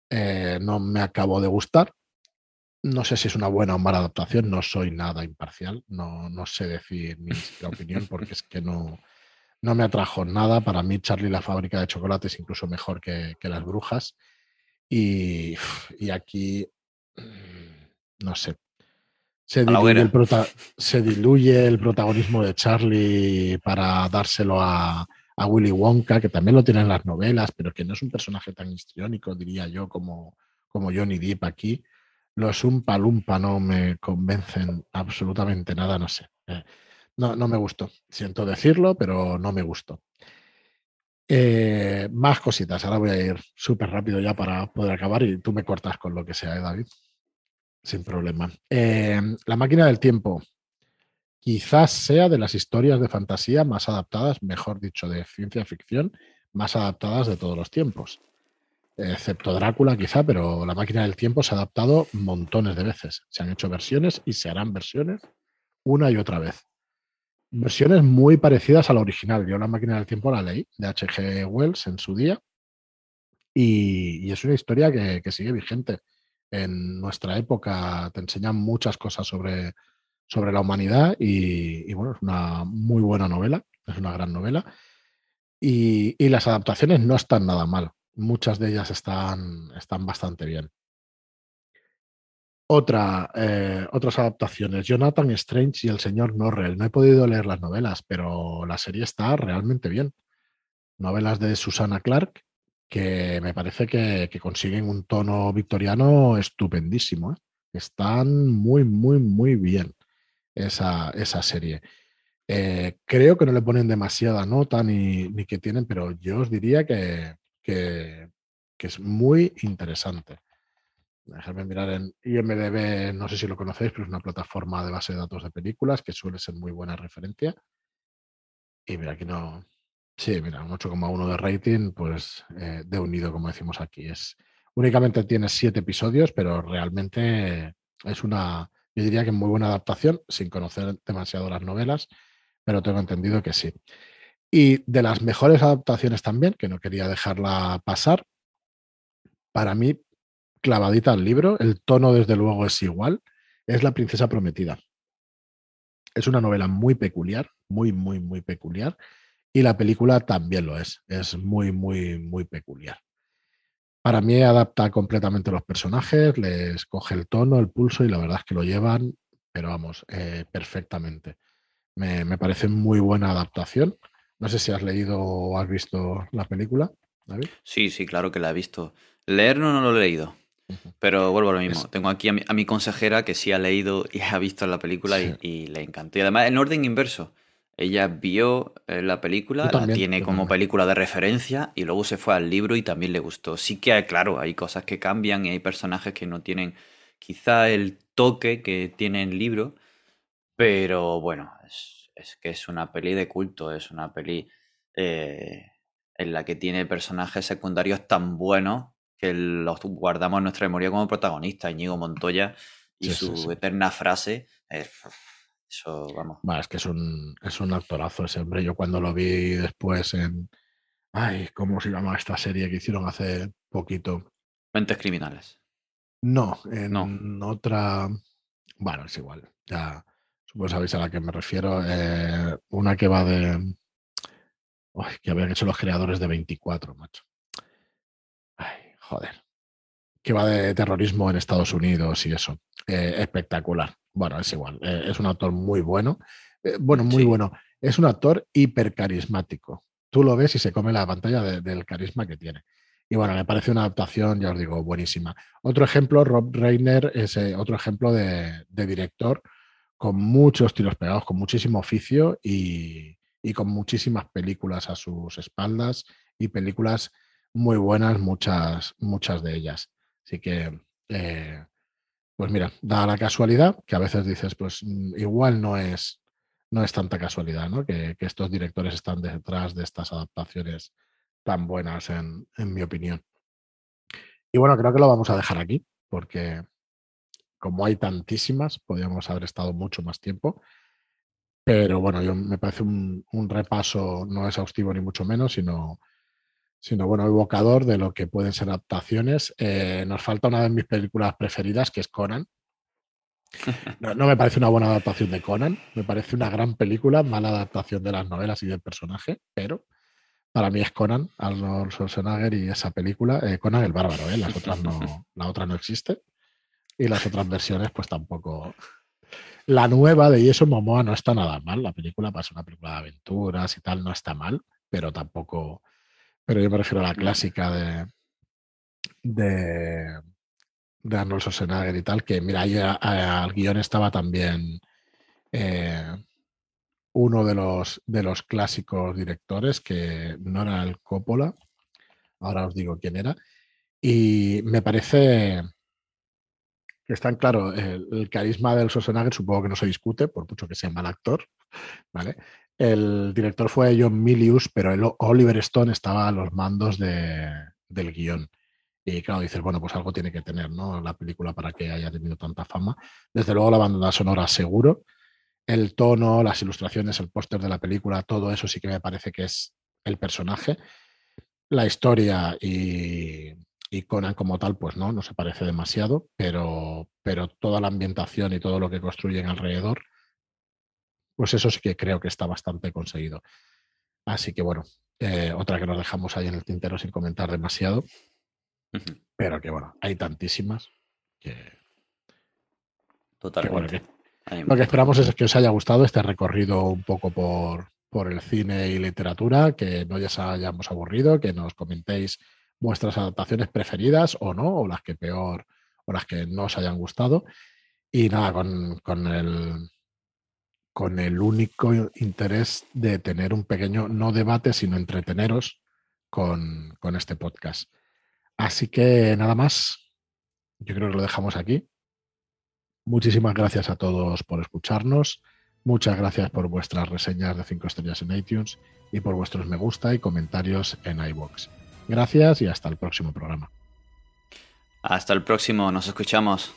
Eh, no me acabó de gustar. No sé si es una buena o mala adaptación, no soy nada imparcial, no, no sé decir mi opinión porque es que no, no me atrajo nada. Para mí, Charlie la fábrica de chocolate es incluso mejor que, las brujas. Y, y, aquí, mm, no sé, se diluye, el protagonismo de Charlie para dárselo a, Willy Wonka, que también lo tiene en las novelas, pero que no es un personaje tan histriónico, diría yo, como, como Johnny Depp aquí. Los Umpa Lumpa no me convencen absolutamente nada, no sé. Eh, no, no me gustó. Siento decirlo, pero no me gustó. Eh, más cositas. Ahora voy a ir súper rápido ya para poder acabar y tú me cortas con lo que sea, ¿eh, David? Sin problema. La máquina del tiempo quizás sea de las historias de fantasía más adaptadas, mejor dicho, de ciencia ficción, más adaptadas de todos los tiempos. Excepto Drácula quizá, pero la máquina del tiempo se ha adaptado montones de veces. Se han hecho versiones y se harán versiones una y otra vez. Versiones muy parecidas a la original. Yo la máquina del tiempo la leí de H.G. Wells en su día y, es una historia que sigue vigente en nuestra época te enseñan muchas cosas sobre, sobre la humanidad y, bueno, es una muy buena novela, es una gran novela. Y, las adaptaciones no están nada mal, muchas de ellas están, están bastante bien. Otra, eh, otras adaptaciones, Jonathan Strange y el señor Norrell. No he podido leer las novelas, pero la serie está realmente bien. Novelas de Susana Clark que me parece que, consiguen un tono victoriano estupendísimo. ¿eh? Están muy, muy, muy bien esa, esa serie. Eh, creo que no le ponen demasiada nota ni, ni que tienen, pero yo os diría que, que, es muy interesante. Déjame mirar en IMDB, no sé si lo conocéis, pero es una plataforma de base de datos de películas que suele ser muy buena referencia. Y mira, aquí no, Sí, mira, un 8,1 de rating, pues eh, de unido, como decimos aquí. Es, únicamente tiene siete episodios, pero realmente es una, yo diría que muy buena adaptación, sin conocer demasiado las novelas, pero tengo entendido que sí. Y de las mejores adaptaciones también, que no quería dejarla pasar, para mí, clavadita al libro, el tono desde luego es igual, es La Princesa Prometida. Es una novela muy peculiar, muy, muy, muy peculiar y la película también lo es. Es muy, muy, muy peculiar. Para mí adapta completamente los personajes, les coge el tono, el pulso y la verdad es que lo llevan, pero vamos, eh, perfectamente. Me, parece muy buena adaptación. No sé si has leído o has visto la película, David. Sí, sí, claro que la he visto. Leer no, lo he leído. Pero vuelvo a lo mismo. Tengo aquí a mi, consejera que sí ha leído y ha visto la película y, y, le encantó. Y además en orden inverso. Ella vio eh, la película, la tiene como película de referencia y luego se fue al libro y también le gustó. Sí que, claro, hay cosas que cambian y hay personajes que no tienen quizá el toque que tiene el libro, pero bueno, es, que es una peli de culto, es una peli eh, en la que tiene personajes secundarios tan buenos que los guardamos en nuestra memoria como protagonista. Íñigo Montoya y su eterna frase. eso, vamos. es que es un, es un actorazo ese hombre. Yo cuando lo vi después en. Ay, ¿cómo se llama esta serie que hicieron hace poquito? Mentes criminales. No, en otra. Bueno, es igual. Ya supongo sabéis a la que me refiero. Eh, una que va de. que habían hecho los creadores de 24, macho. Ay, joder. Que va de terrorismo en Estados Unidos y eso. Eh, espectacular. Bueno, es igual. Eh, es un actor muy bueno. bueno, muy bueno. Es un actor hipercarismático. Tú lo ves y se come la pantalla del carisma que tiene. Y bueno, me parece una adaptación, ya os digo, buenísima. Otro ejemplo, Rob Reiner es otro ejemplo de, director con muchos tiros pegados, con muchísimo oficio y, con muchísimas películas a sus espaldas y películas muy buenas, muchas, muchas de ellas. Así que, eh, pues mira, da la casualidad que a veces dices, pues mm, igual no es, no es tanta casualidad, ¿no? Que, que estos directores están detrás de estas adaptaciones tan buenas, en, mi opinión. Y bueno, creo que lo vamos a dejar aquí, porque como hay tantísimas, podríamos haber estado mucho más tiempo. Pero bueno, yo, me parece un, repaso no exhaustivo ni mucho menos, sino, sino bueno, evocador de lo que pueden ser adaptaciones. Eh, nos falta una de mis películas preferidas, que es Conan. No, me parece una buena adaptación de Conan, me parece una gran película, mala adaptación de las novelas y del personaje, pero para mí es Conan, Arnold Schwarzenegger y esa película. Eh, Conan el bárbaro, ¿eh? Las otras no, la otra no existe. Y las otras versiones, pues tampoco. La nueva de Jason Momoa no está nada mal. La película pasa pues, una película de aventuras y tal, no está mal, pero tampoco. Pero yo me refiero a la clásica de. de, de Arnold Schwarzenegger y tal, que mira, ahí al guion estaba también. Eh, uno de los, de los clásicos directores, que no era el Coppola, ahora os digo quién era, y me parece que está en claro, el, carisma del Schwarzenegger supongo que no se discute, por mucho que sea mal actor, ¿vale? El director fue John Milius, pero el Oliver Stone estaba a los mandos de, del guion. Y claro, dices, bueno, pues algo tiene que tener, ¿no? La película para que haya tenido tanta fama. Desde luego la banda sonora seguro el tono, las ilustraciones, el póster de la película, todo eso sí que me parece que es el personaje. La historia y, Conan como tal, pues no, no se parece demasiado, pero, pero toda la ambientación y todo lo que construyen alrededor, pues eso sí que creo que está bastante conseguido. Así que bueno, eh, otra que nos dejamos ahí en el tintero sin comentar demasiado, pero que bueno, hay tantísimas que... Totalmente. Lo que esperamos es que os haya gustado este recorrido un poco por, por el cine y literatura, que no ya os hayamos aburrido, que nos comentéis vuestras adaptaciones preferidas o no, o las que peor, o las que no os hayan gustado. Y nada, con, con el con el único interés de tener un pequeño, no debate, sino entreteneros con, con este podcast. Así que nada más, yo creo que lo dejamos aquí. Muchísimas gracias a todos por escucharnos. Muchas gracias por vuestras reseñas de 5 estrellas en iTunes y por vuestros me gusta y comentarios en iBox. Gracias y hasta el próximo programa. Hasta el próximo, nos escuchamos.